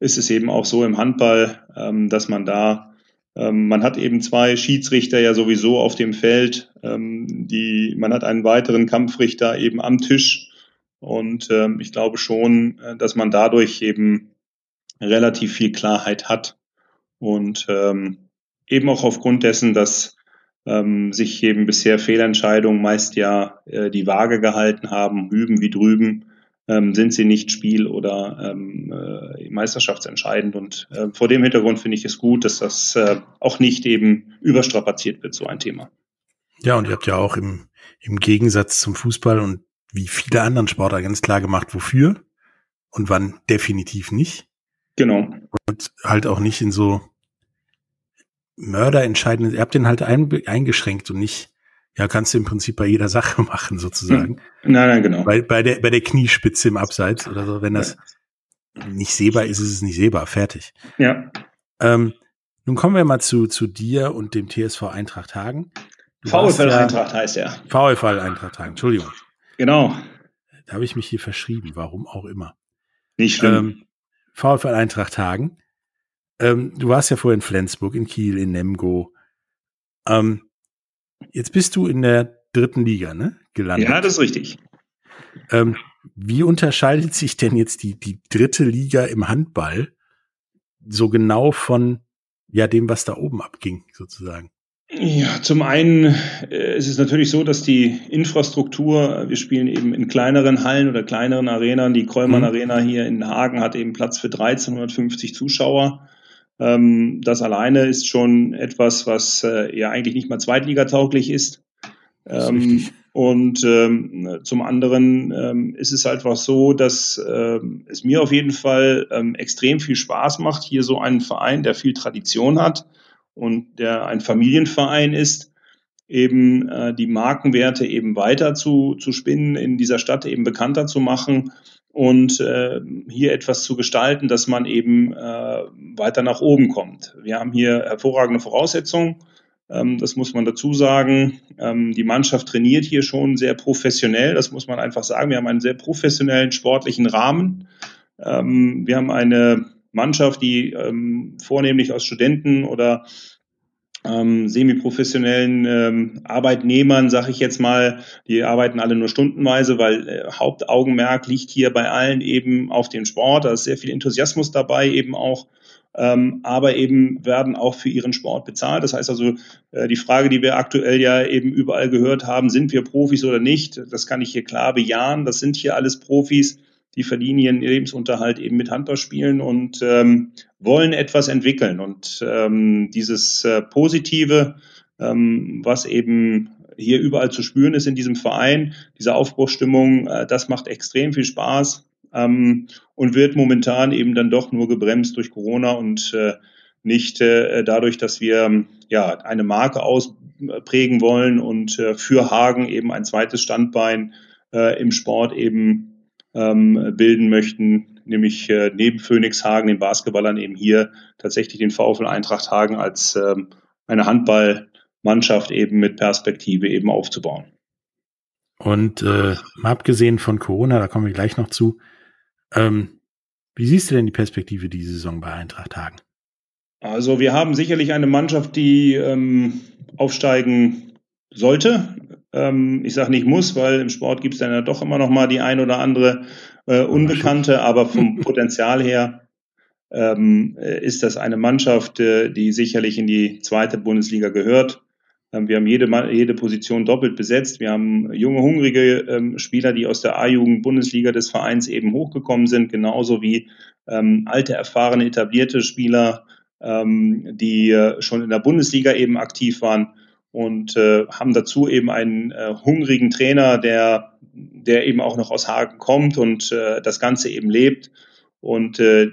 ist es eben auch so im Handball, ähm, dass man da ähm, man hat eben zwei Schiedsrichter ja sowieso auf dem Feld. Ähm, die, man hat einen weiteren Kampfrichter eben am Tisch. Und ich glaube schon, äh, dass man dadurch eben relativ viel Klarheit hat. Und eben auch aufgrund dessen, dass sich eben bisher Fehlentscheidungen meist ja äh, die Waage gehalten haben, hüben wie drüben, ähm, sind sie nicht spiel- oder ähm, äh, meisterschaftsentscheidend. Und äh, vor dem Hintergrund finde ich es gut, dass das äh, auch nicht eben überstrapaziert wird, so ein Thema. Ja, und ihr habt ja auch im, im Gegensatz zum Fußball und wie viele anderen Sportler ganz klar gemacht, wofür und wann definitiv nicht. Genau. Und halt auch nicht in so mörderentscheidenden, ihr habt den halt ein, eingeschränkt und nicht ja, kannst du im Prinzip bei jeder Sache (laughs) machen, sozusagen. Hm. Nein, nein, genau. Bei, bei, der, bei der Kniespitze im Abseits oder so, wenn das ja. nicht sehbar ist, ist es nicht sehbar. Fertig. Ja. Ähm, nun kommen wir mal zu, zu dir und dem TSV Eintracht Hagen. VfL ja, Eintracht heißt er. VfL Eintracht Hagen, Entschuldigung. Genau. Da habe ich mich hier verschrieben, warum auch immer. Nicht schlimm. Ähm, VfL Eintracht Hagen. Ähm, du warst ja vorher in Flensburg, in Kiel, in Nemgo. Ähm, Jetzt bist du in der dritten Liga, ne? Gelandet. Ja, das ist richtig. Ähm, wie unterscheidet sich denn jetzt die, die dritte Liga im Handball so genau von ja dem, was da oben abging, sozusagen? Ja, zum einen äh, ist es natürlich so, dass die Infrastruktur, wir spielen eben in kleineren Hallen oder kleineren Arenen. Die Krollmann mhm. Arena hier in Hagen hat eben Platz für 1350 Zuschauer. Ähm, das alleine ist schon etwas, was äh, ja eigentlich nicht mal zweitligatauglich ist. Ähm, und ähm, zum anderen ähm, ist es halt einfach so, dass ähm, es mir auf jeden Fall ähm, extrem viel Spaß macht, hier so einen Verein, der viel Tradition hat und der ein Familienverein ist, eben äh, die Markenwerte eben weiter zu, zu spinnen, in dieser Stadt eben bekannter zu machen und äh, hier etwas zu gestalten, dass man eben äh, weiter nach oben kommt. Wir haben hier hervorragende Voraussetzungen. Ähm, das muss man dazu sagen. Ähm, die Mannschaft trainiert hier schon sehr professionell. Das muss man einfach sagen. Wir haben einen sehr professionellen sportlichen Rahmen. Ähm, wir haben eine Mannschaft, die ähm, vornehmlich aus Studenten oder ähm, semi-professionellen ähm, Arbeitnehmern, sage ich jetzt mal, die arbeiten alle nur stundenweise, weil äh, Hauptaugenmerk liegt hier bei allen eben auf den Sport. Da ist sehr viel Enthusiasmus dabei, eben auch. Ähm, aber eben werden auch für ihren Sport bezahlt. Das heißt also, äh, die Frage, die wir aktuell ja eben überall gehört haben, sind wir Profis oder nicht, das kann ich hier klar bejahen. Das sind hier alles Profis die verdienen ihren Lebensunterhalt eben mit Handballspielen und ähm, wollen etwas entwickeln. Und ähm, dieses äh, Positive, ähm, was eben hier überall zu spüren ist in diesem Verein, diese Aufbruchstimmung, äh, das macht extrem viel Spaß ähm, und wird momentan eben dann doch nur gebremst durch Corona und äh, nicht äh, dadurch, dass wir ja eine Marke ausprägen wollen und äh, für Hagen eben ein zweites Standbein äh, im Sport eben ähm, bilden möchten, nämlich äh, neben Phoenix Hagen, den Basketballern eben hier tatsächlich den VfL Eintracht Hagen als ähm, eine Handballmannschaft eben mit Perspektive eben aufzubauen. Und äh, mal abgesehen von Corona, da kommen wir gleich noch zu, ähm, wie siehst du denn die Perspektive diese Saison bei Eintracht Hagen? Also wir haben sicherlich eine Mannschaft, die ähm, aufsteigen sollte. Ähm, ich sage nicht muss, weil im Sport gibt es dann ja doch immer noch mal die ein oder andere äh, Unbekannte, aber vom (laughs) Potenzial her ähm, ist das eine Mannschaft, äh, die sicherlich in die zweite Bundesliga gehört. Ähm, wir haben jede, jede Position doppelt besetzt. Wir haben junge, hungrige ähm, Spieler, die aus der A-Jugend-Bundesliga des Vereins eben hochgekommen sind, genauso wie ähm, alte, erfahrene, etablierte Spieler, ähm, die äh, schon in der Bundesliga eben aktiv waren und äh, haben dazu eben einen äh, hungrigen Trainer, der, der eben auch noch aus Hagen kommt und äh, das Ganze eben lebt. Und äh,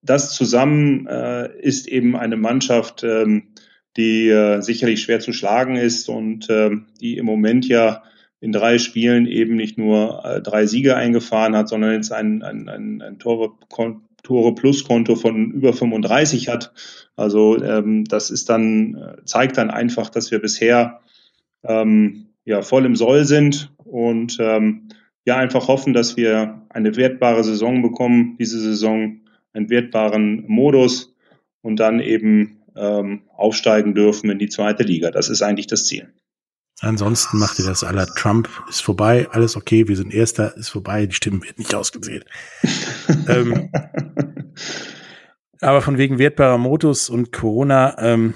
das zusammen äh, ist eben eine Mannschaft, ähm, die äh, sicherlich schwer zu schlagen ist und äh, die im Moment ja in drei Spielen eben nicht nur äh, drei Siege eingefahren hat, sondern jetzt ein, ein, ein, ein Tore, Tore Plus Konto von über 35 hat. Also ähm, das ist dann äh, zeigt dann einfach, dass wir bisher ähm, ja voll im Soll sind und ähm, ja einfach hoffen, dass wir eine wertbare Saison bekommen, diese Saison einen wertbaren Modus und dann eben ähm, aufsteigen dürfen in die zweite Liga. Das ist eigentlich das Ziel. Ansonsten macht ihr das aller Trump ist vorbei, alles okay, wir sind Erster, ist vorbei, die Stimmen werden nicht ausgezählt. (laughs) ähm, aber von wegen wertbarer Modus und Corona, ähm,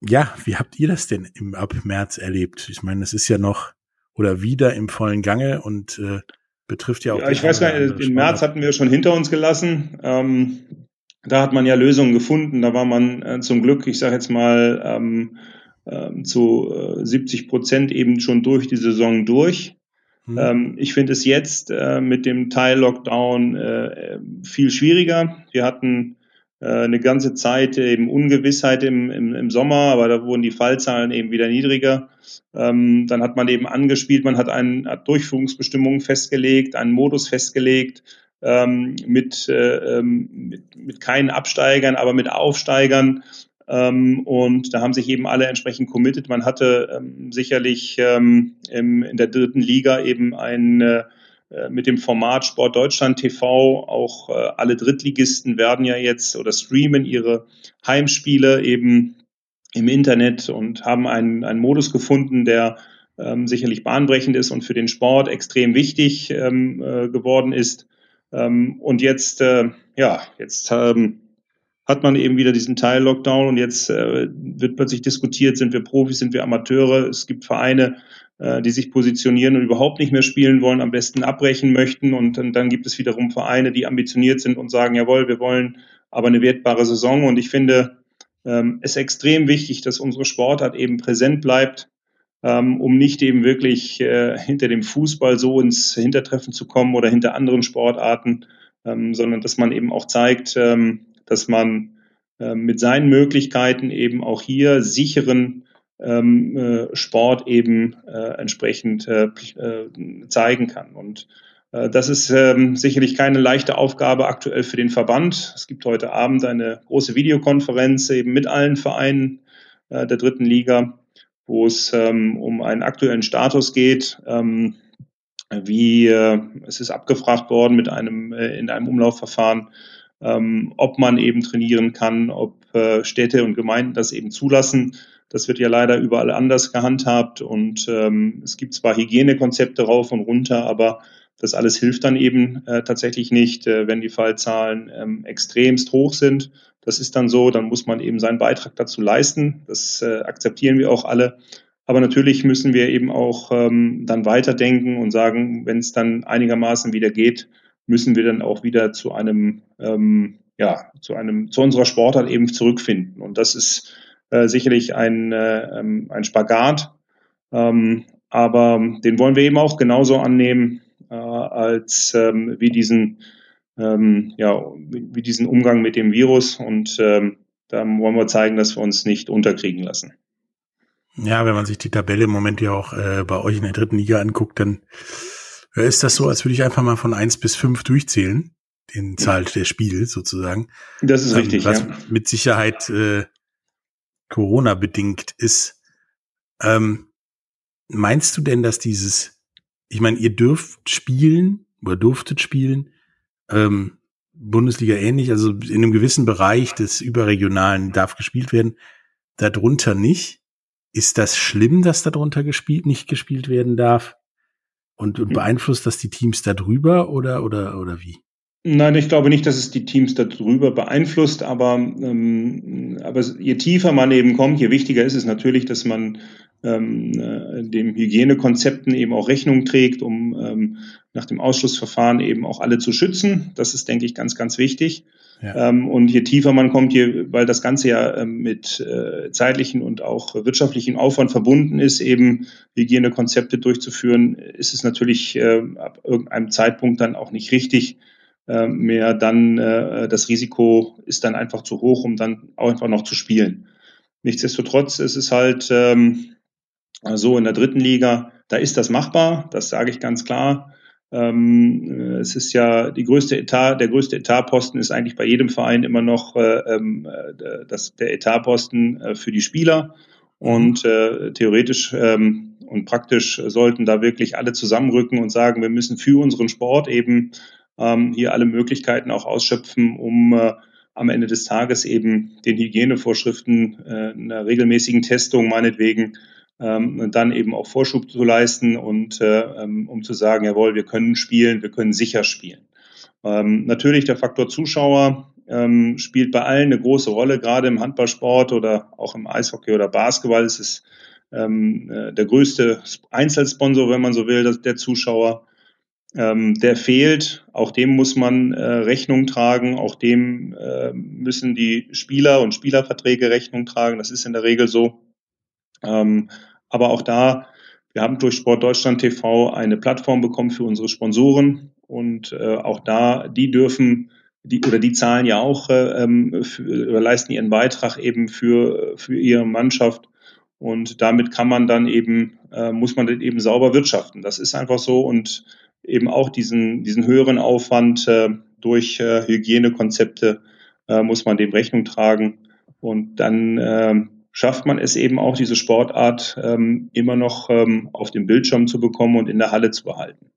ja, wie habt ihr das denn im ab März erlebt? Ich meine, es ist ja noch oder wieder im vollen Gange und äh, betrifft ja auch. Ja, ich weiß gar nicht, im März hatten wir schon hinter uns gelassen. Ähm, da hat man ja Lösungen gefunden. Da war man äh, zum Glück, ich sage jetzt mal, ähm, äh, zu äh, 70 Prozent eben schon durch die Saison durch. Hm. Ähm, ich finde es jetzt äh, mit dem Teil-Lockdown äh, viel schwieriger. Wir hatten äh, eine ganze Zeit eben Ungewissheit im, im, im Sommer, aber da wurden die Fallzahlen eben wieder niedriger. Ähm, dann hat man eben angespielt, man hat, einen, hat Durchführungsbestimmungen festgelegt, einen Modus festgelegt, ähm, mit, äh, ähm, mit, mit keinen Absteigern, aber mit Aufsteigern. Ähm, und da haben sich eben alle entsprechend committed. Man hatte ähm, sicherlich ähm, in der dritten Liga eben ein äh, mit dem Format Sport Deutschland TV auch äh, alle Drittligisten werden ja jetzt oder streamen ihre Heimspiele eben im Internet und haben einen, einen Modus gefunden, der ähm, sicherlich bahnbrechend ist und für den Sport extrem wichtig ähm, äh, geworden ist. Ähm, und jetzt, äh, ja, jetzt ähm, hat man eben wieder diesen Teil Lockdown und jetzt äh, wird plötzlich diskutiert, sind wir Profis, sind wir Amateure. Es gibt Vereine, äh, die sich positionieren und überhaupt nicht mehr spielen wollen, am besten abbrechen möchten. Und, und dann gibt es wiederum Vereine, die ambitioniert sind und sagen, jawohl, wir wollen aber eine wertbare Saison. Und ich finde ähm, es extrem wichtig, dass unsere Sportart eben präsent bleibt ähm, um nicht eben wirklich äh, hinter dem Fußball so ins Hintertreffen zu kommen oder hinter anderen Sportarten, ähm, sondern dass man eben auch zeigt, ähm, dass man äh, mit seinen Möglichkeiten eben auch hier sicheren ähm, äh, Sport eben äh, entsprechend äh, äh, zeigen kann. Und äh, das ist ähm, sicherlich keine leichte Aufgabe aktuell für den Verband. Es gibt heute Abend eine große Videokonferenz eben mit allen Vereinen äh, der dritten Liga wo es ähm, um einen aktuellen Status geht. Ähm, wie es ist abgefragt worden mit einem in einem Umlaufverfahren, ähm, ob man eben trainieren kann, ob äh, Städte und Gemeinden das eben zulassen. Das wird ja leider überall anders gehandhabt und ähm, es gibt zwar Hygienekonzepte rauf und runter, aber das alles hilft dann eben äh, tatsächlich nicht, äh, wenn die Fallzahlen ähm, extremst hoch sind. Das ist dann so, dann muss man eben seinen Beitrag dazu leisten. Das äh, akzeptieren wir auch alle. Aber natürlich müssen wir eben auch ähm, dann weiterdenken und sagen, wenn es dann einigermaßen wieder geht, müssen wir dann auch wieder zu einem, ähm, ja, zu einem, zu unserer Sportart eben zurückfinden. Und das ist äh, sicherlich ein, äh, ähm, ein Spagat. Ähm, aber den wollen wir eben auch genauso annehmen äh, als ähm, wie diesen ähm, ja, wie diesen Umgang mit dem Virus und ähm, da wollen wir zeigen, dass wir uns nicht unterkriegen lassen. Ja, wenn man sich die Tabelle im Moment ja auch äh, bei euch in der dritten Liga anguckt, dann ist das so, als würde ich einfach mal von eins bis fünf durchzählen, den Zahl der Spiele sozusagen. Das ist ähm, richtig, was ja. mit Sicherheit äh, Corona bedingt ist. Ähm, meinst du denn, dass dieses ich meine, ihr dürft spielen oder durftet spielen, ähm, Bundesliga ähnlich, also in einem gewissen Bereich des Überregionalen darf gespielt werden, darunter nicht. Ist das schlimm, dass darunter gespielt, nicht gespielt werden darf? Und, und hm. beeinflusst das die Teams darüber oder, oder, oder wie? Nein, ich glaube nicht, dass es die Teams darüber beeinflusst, aber, ähm, aber je tiefer man eben kommt, je wichtiger ist es natürlich, dass man ähm, äh, dem Hygienekonzepten eben auch Rechnung trägt, um ähm, nach dem Ausschlussverfahren eben auch alle zu schützen. Das ist, denke ich, ganz, ganz wichtig. Ja. Ähm, und je tiefer man kommt, je, weil das Ganze ja ähm, mit äh, zeitlichen und auch wirtschaftlichen Aufwand verbunden ist, eben Hygienekonzepte durchzuführen, ist es natürlich äh, ab irgendeinem Zeitpunkt dann auch nicht richtig, äh, mehr dann äh, das Risiko ist dann einfach zu hoch, um dann auch einfach noch zu spielen. Nichtsdestotrotz ist es halt ähm, so in der dritten Liga, da ist das machbar, das sage ich ganz klar. Ähm, äh, es ist ja die größte Etat, der größte Etatposten ist eigentlich bei jedem Verein immer noch äh, ähm, äh, das, der Etatposten äh, für die Spieler. Und äh, theoretisch ähm, und praktisch sollten da wirklich alle zusammenrücken und sagen, wir müssen für unseren Sport eben ähm, hier alle Möglichkeiten auch ausschöpfen, um am Ende des Tages eben den Hygienevorschriften, einer regelmäßigen Testung meinetwegen, ähm, dann eben auch Vorschub zu leisten und äh, ähm, um zu sagen, jawohl, wir können spielen, wir können sicher spielen. Ähm, natürlich der Faktor Zuschauer ähm, spielt bei allen eine große Rolle, gerade im Handballsport oder auch im Eishockey oder Basketball ist es ähm, äh, der größte Einzelsponsor, wenn man so will, der Zuschauer ähm, der fehlt. Auch dem muss man äh, Rechnung tragen. Auch dem äh, müssen die Spieler und Spielerverträge Rechnung tragen. Das ist in der Regel so. Ähm, aber auch da, wir haben durch Sport Deutschland TV eine Plattform bekommen für unsere Sponsoren und äh, auch da, die dürfen die oder die zahlen ja auch äh, ähm, für, oder leisten ihren Beitrag eben für für ihre Mannschaft und damit kann man dann eben äh, muss man dann eben sauber wirtschaften. Das ist einfach so und eben auch diesen, diesen höheren Aufwand äh, durch äh, Hygienekonzepte äh, muss man dem Rechnung tragen. Und dann äh, schafft man es eben auch, diese Sportart ähm, immer noch ähm, auf dem Bildschirm zu bekommen und in der Halle zu behalten.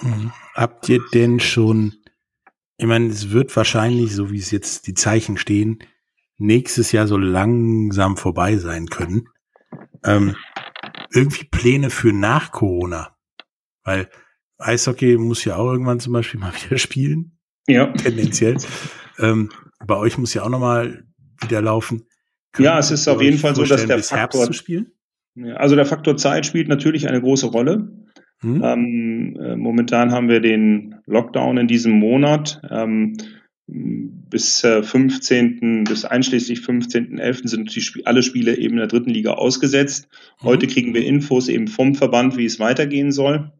Mhm. Habt ihr denn schon, ich meine, es wird wahrscheinlich, so wie es jetzt die Zeichen stehen, nächstes Jahr so langsam vorbei sein können. Ähm, irgendwie Pläne für nach Corona? Weil Eishockey muss ja auch irgendwann zum Beispiel (laughs) mal wieder spielen. Ja. Tendenziell. ähm, bei euch muss ja auch nochmal wieder laufen. Ja, es ist auf jeden Fall so, dass der Faktor, also der Faktor Zeit spielt natürlich eine große Rolle. Hm. Ähm, äh, momentan haben wir den Lockdown in diesem Monat. Ähm, bis äh, 15. bis einschließlich 15.11. sind die Sp alle Spiele eben in der dritten Liga ausgesetzt. Heute hm. kriegen wir Infos eben vom Verband, wie es weitergehen soll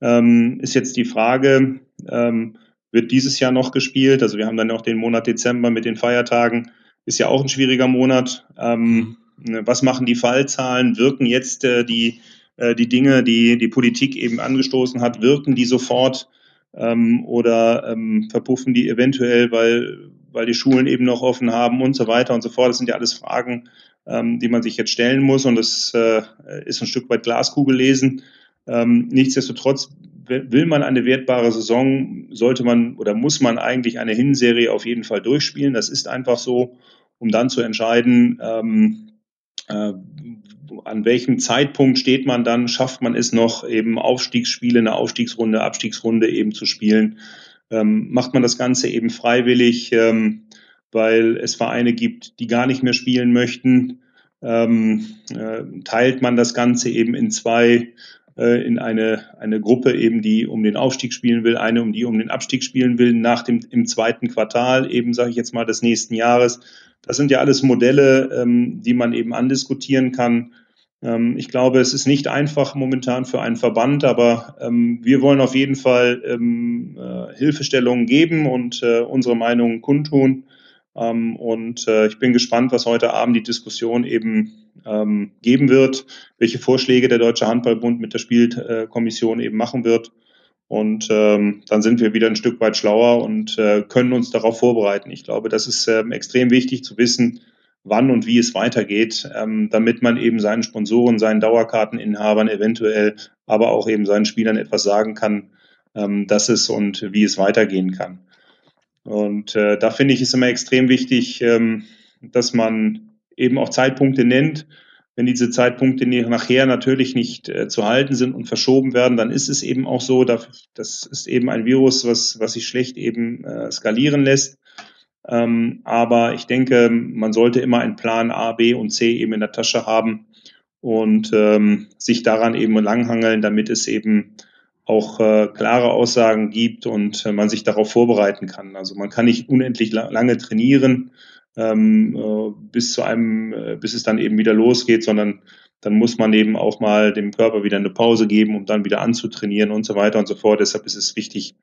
ähm, ist jetzt die Frage, ähm, wird dieses Jahr noch gespielt? Also wir haben dann auch den Monat Dezember mit den Feiertagen, ist ja auch ein schwieriger Monat. Ähm, mhm. Was machen die Fallzahlen? Wirken jetzt äh, die, äh, die Dinge, die die Politik eben angestoßen hat, wirken die sofort ähm, oder ähm, verpuffen die eventuell, weil, weil die Schulen eben noch offen haben und so weiter und so fort? Das sind ja alles Fragen, ähm, die man sich jetzt stellen muss und das äh, ist ein Stück weit Glaskugel lesen. Ähm, nichtsdestotrotz will man eine wertbare Saison, sollte man oder muss man eigentlich eine Hinserie auf jeden Fall durchspielen. Das ist einfach so, um dann zu entscheiden, ähm, äh, an welchem Zeitpunkt steht man dann, schafft man es noch, eben Aufstiegsspiele, eine Aufstiegsrunde, Abstiegsrunde eben zu spielen. Ähm, macht man das Ganze eben freiwillig, ähm, weil es Vereine gibt, die gar nicht mehr spielen möchten. Ähm, äh, teilt man das Ganze eben in zwei äh, in eine, eine Gruppe eben, die um den Aufstieg spielen will, eine, um die um den Abstieg spielen will, nach dem im zweiten Quartal eben, sage ich jetzt mal, des nächsten Jahres. Das sind ja alles Modelle, ähm, die man eben andiskutieren kann. Ähm, ich glaube, es ist nicht einfach momentan für einen Verband, aber ähm, wir wollen auf jeden Fall ähm, äh, Hilfestellungen geben und äh, unsere Meinungen kundtun. Ähm, und äh, ich bin gespannt, was heute Abend die Diskussion eben ähm, geben wird, welche Vorschläge der Deutsche Handballbund mit der Spielkommission eben machen wird. Und ähm, dann sind wir wieder ein Stück weit schlauer und äh, können uns darauf vorbereiten. Ich glaube, das ist ähm, extrem wichtig zu wissen, wann und wie es weitergeht, ähm, damit man eben seinen Sponsoren, seinen Dauerkarteninhabern eventuell, aber auch eben seinen Spielern etwas sagen kann, ähm, dass es und wie es weitergehen kann. Und äh, da finde ich es immer extrem wichtig, ähm, dass man eben auch Zeitpunkte nennt. Wenn diese Zeitpunkte nachher natürlich nicht äh, zu halten sind und verschoben werden, dann ist es eben auch so, das ist eben ein Virus, was, was sich schlecht eben äh, skalieren lässt. Ähm, aber ich denke, man sollte immer einen Plan A, B und C eben in der Tasche haben und ähm, sich daran eben langhangeln, damit es eben auch äh, klare Aussagen gibt und äh, man sich darauf vorbereiten kann. Also man kann nicht unendlich la lange trainieren ähm, äh, bis zu einem, äh, bis es dann eben wieder losgeht, sondern dann muss man eben auch mal dem Körper wieder eine Pause geben, um dann wieder anzutrainieren und so weiter und so fort. Deshalb ist es wichtig,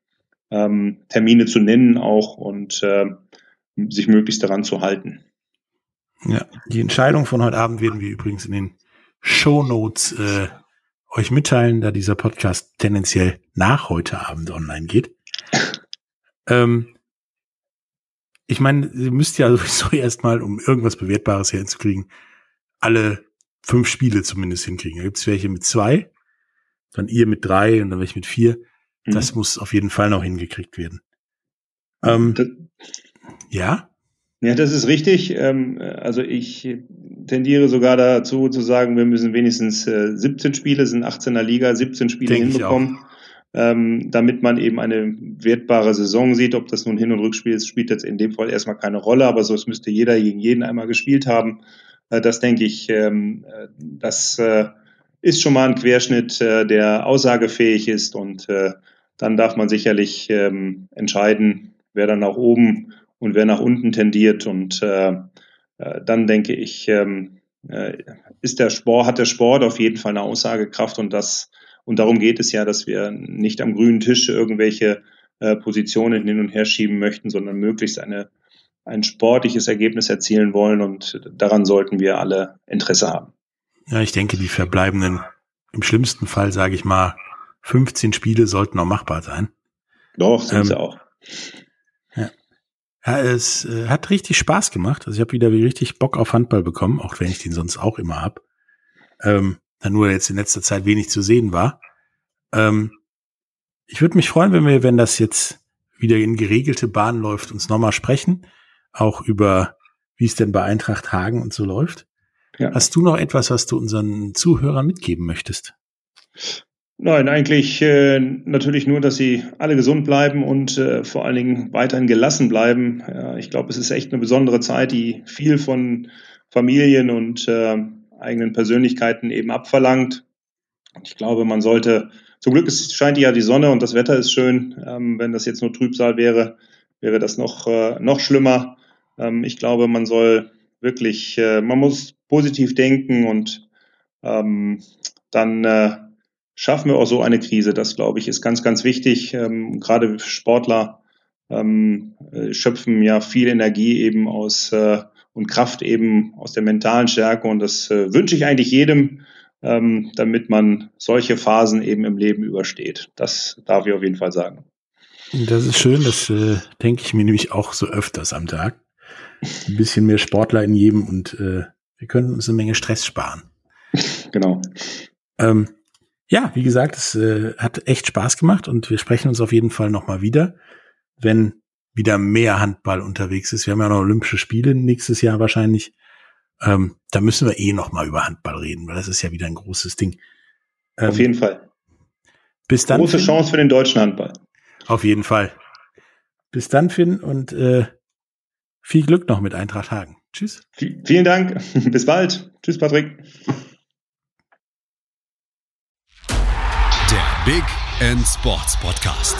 ähm, Termine zu nennen auch und äh, sich möglichst daran zu halten. Ja, die Entscheidung von heute Abend werden wir übrigens in den Show Notes äh, euch mitteilen, da dieser Podcast tendenziell nach heute Abend online geht. ähm, ich meine, ihr müsst ja (laughs) sowieso erstmal, um irgendwas Bewertbares hinzukriegen, alle fünf Spiele zumindest hinkriegen. Da gibt es welche mit zwei, dann ihr mit drei und dann welche mit vier. Mhm. Das muss auf jeden Fall noch hingekriegt werden. Ähm, ja? Ja, das ist richtig. Ähm, also ich tendiere sogar dazu zu sagen, wir müssen wenigstens 17 äh, Spiele, sind 18er Liga, 17 Spiele Denk hinbekommen, ähm, damit man eben eine wertbare Saison sieht. Ob das nun Hin- und Rückspiel ist, spielt jetzt in dem Fall erstmal keine Rolle, aber so es müsste jeder gegen jeden einmal gespielt haben. Äh, das denke ich, ähm, äh, das ist schon mal ein Querschnitt, der aussagefähig ist und dann darf man sicherlich entscheiden, wer dann nach oben und wer nach unten tendiert. Und äh, äh, dann denke ich, ähm, äh, ist der Sport, hat der Sport auf jeden Fall eine Aussagekraft und das und darum geht es ja, dass wir nicht am grünen Tisch irgendwelche äh, Positionen hin und her schieben möchten, sondern möglichst eine, ein sportliches Ergebnis erzielen wollen und daran sollten wir alle Interesse haben. Ja, ich denke, die verbleibenden, im schlimmsten Fall sage ich mal, 15 Spiele sollten auch machbar sein. Doch, sind ähm, sie auch. Ja, es äh, hat richtig Spaß gemacht. Also ich habe wieder richtig Bock auf Handball bekommen, auch wenn ich den sonst auch immer hab. Ähm, da nur jetzt in letzter Zeit wenig zu sehen war. Ähm, ich würde mich freuen, wenn wir, wenn das jetzt wieder in geregelte Bahn läuft, uns nochmal sprechen. Auch über, wie es denn bei Eintracht Hagen und so läuft. Ja. Hast du noch etwas, was du unseren Zuhörern mitgeben möchtest? Nein, eigentlich äh, natürlich nur, dass sie alle gesund bleiben und äh, vor allen Dingen weiterhin gelassen bleiben. Ja, ich glaube, es ist echt eine besondere Zeit, die viel von Familien und äh, eigenen Persönlichkeiten eben abverlangt. Ich glaube, man sollte, zum Glück es scheint ja die Sonne und das Wetter ist schön. Ähm, wenn das jetzt nur Trübsal wäre, wäre das noch, äh, noch schlimmer. Ähm, ich glaube, man soll wirklich, äh, man muss positiv denken und ähm, dann äh, schaffen wir auch so eine Krise. Das, glaube ich, ist ganz, ganz wichtig. Ähm, gerade Sportler ähm, äh, schöpfen ja viel Energie eben aus äh, und Kraft eben aus der mentalen Stärke. Und das äh, wünsche ich eigentlich jedem, ähm, damit man solche Phasen eben im Leben übersteht. Das darf ich auf jeden Fall sagen. Das ist schön, das äh, denke ich mir nämlich auch so öfters am Tag. Ein bisschen mehr Sportler in jedem und äh, wir können uns eine Menge Stress sparen. (laughs) Genau. Ähm, ja, wie gesagt, es äh, hat echt Spaß gemacht und wir sprechen uns auf jeden Fall nochmal wieder, wenn wieder mehr Handball unterwegs ist. Wir haben ja noch Olympische Spiele nächstes Jahr wahrscheinlich. Ähm, da müssen wir eh nochmal über Handball reden, weil das ist ja wieder ein großes Ding. Ähm, auf jeden Fall. Bis dann. Große Finn. Chance für den deutschen Handball. Auf jeden Fall. Bis dann, Finn, und äh, viel Glück noch mit Eintracht Hagen. Tschüss. V vielen Dank. (laughs) Bis bald. Tschüss, Patrick. Big End Sports Podcast.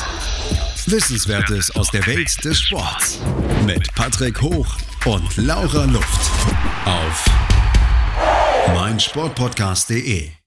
Wissenswertes aus der Welt des Sports. Mit Patrick Hoch und Laura Luft. Auf meinsportpodcast.de